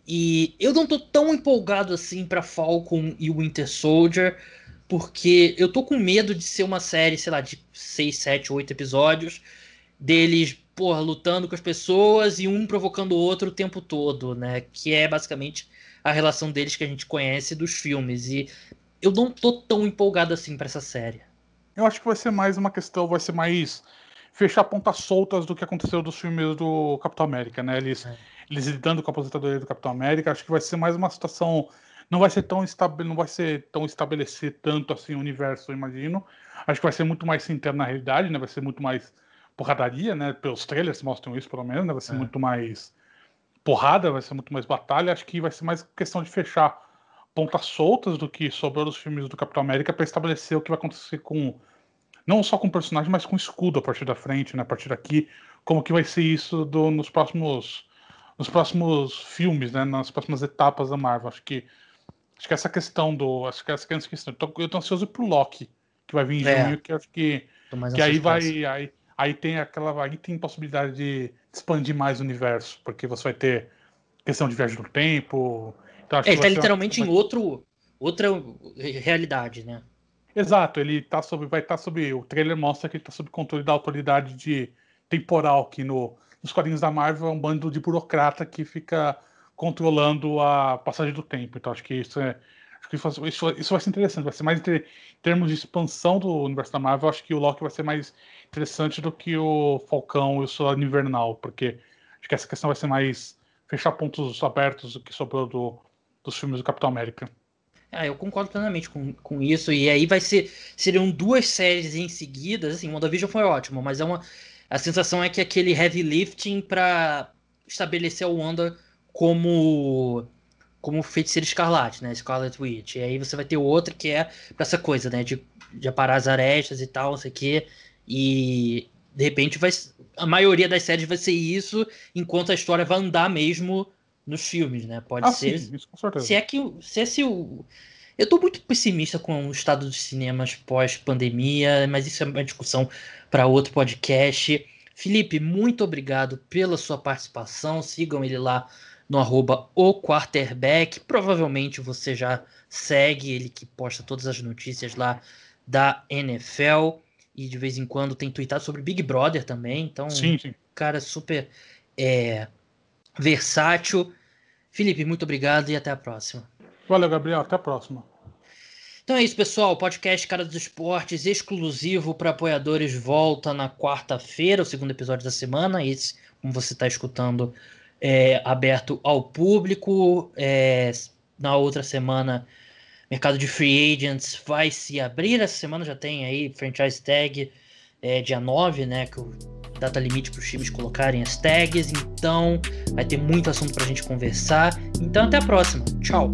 E eu não tô tão empolgado assim pra Falcon e Winter Soldier, porque eu tô com medo de ser uma série, sei lá, de 6, 7, 8 episódios, deles, porra, lutando com as pessoas e um provocando o outro o tempo todo, né? Que é basicamente a relação deles que a gente conhece dos filmes. E eu não tô tão empolgado assim pra essa série. Eu acho que vai ser mais uma questão, vai ser mais fechar pontas soltas do que aconteceu dos filmes do Capitão América, né? Eles, É. eles lidando com a aposentadoria do Capitão América, acho que vai ser mais uma situação. Não vai ser tão estab... não vai ser tão estabelecer tanto assim o universo, eu imagino. Acho que vai ser muito mais centrado na realidade, né? Vai ser muito mais porradaria, né? Pelos trailers mostram isso, pelo menos, né? Vai ser É. muito mais porrada, vai ser muito mais batalha. Acho que vai ser mais questão de fechar pontas soltas do que sobrou dos filmes do Capitão América para estabelecer o que vai acontecer com não só com o personagem, mas com o escudo a partir da frente, né? A partir daqui, como que vai ser isso do- nos próximos nos próximos filmes, né? Nas próximas etapas da Marvel. Acho que acho que essa questão do acho que essa questão. Eu tô, eu tô ansioso pro Loki que vai vir em É. junho, que acho que que aí vai aí, aí tem aquela aí tem possibilidade de expandir mais o universo, porque você vai ter questão de viagem no tempo. Então, acho É, ele tá ser uma- literalmente em outro, outra realidade, né? Exato, ele tá sob, vai estar sob. O trailer mostra que ele tá sob controle da autoridade de temporal, que no, nos quadrinhos da Marvel é um bando de burocrata que fica controlando a passagem do tempo. Então acho que isso é. Acho que isso, isso, vai ser interessante. Vai ser mais em termos de expansão do universo da Marvel, acho que o Loki vai ser mais interessante do que o Falcão e o Soldado Invernal, porque acho que essa questão vai ser mais fechar pontos abertos do que sobrou do, dos filmes do Capitão América. Ah, eu concordo plenamente com, com isso. E aí vai ser. Seriam duas séries em seguida. Assim, WandaVision foi ótimo, mas é uma. A sensação é que aquele heavy lifting pra estabelecer a Wanda como. Como feiticeira escarlate, né? Scarlet Witch. E aí você vai ter outra que é pra essa coisa, né? De, de aparar as arestas e tal, não sei o quê. E de repente vai. A maioria das séries vai ser isso, enquanto a história vai andar mesmo nos filmes, né? Pode Ah, ser. sim, isso com certeza. Se é que se esse o eu tô muito pessimista com o estado dos cinemas pós-pandemia, mas isso é uma discussão para outro podcast. Felipe, muito obrigado pela sua participação. Sigam ele lá no arroba o quarterback. Provavelmente você já segue ele que posta todas as notícias lá da NFL e de vez em quando tem tweetado sobre Big Brother também. Então, Sim, sim. cara super é, versátil. Felipe, muito obrigado e até a próxima. Valeu, Gabriel. Até a próxima. Então é isso, pessoal. O podcast Cara dos Esportes exclusivo para apoiadores volta na quarta-feira, o segundo episódio da semana. Esse, como você está escutando, é aberto ao público. É, na outra semana, mercado de free agents vai se abrir. Essa semana já tem aí franchise tag é, dia 9, né? Que o data limite para os times colocarem as tags. Então vai ter muito assunto para a gente conversar. Então até a próxima. Tchau.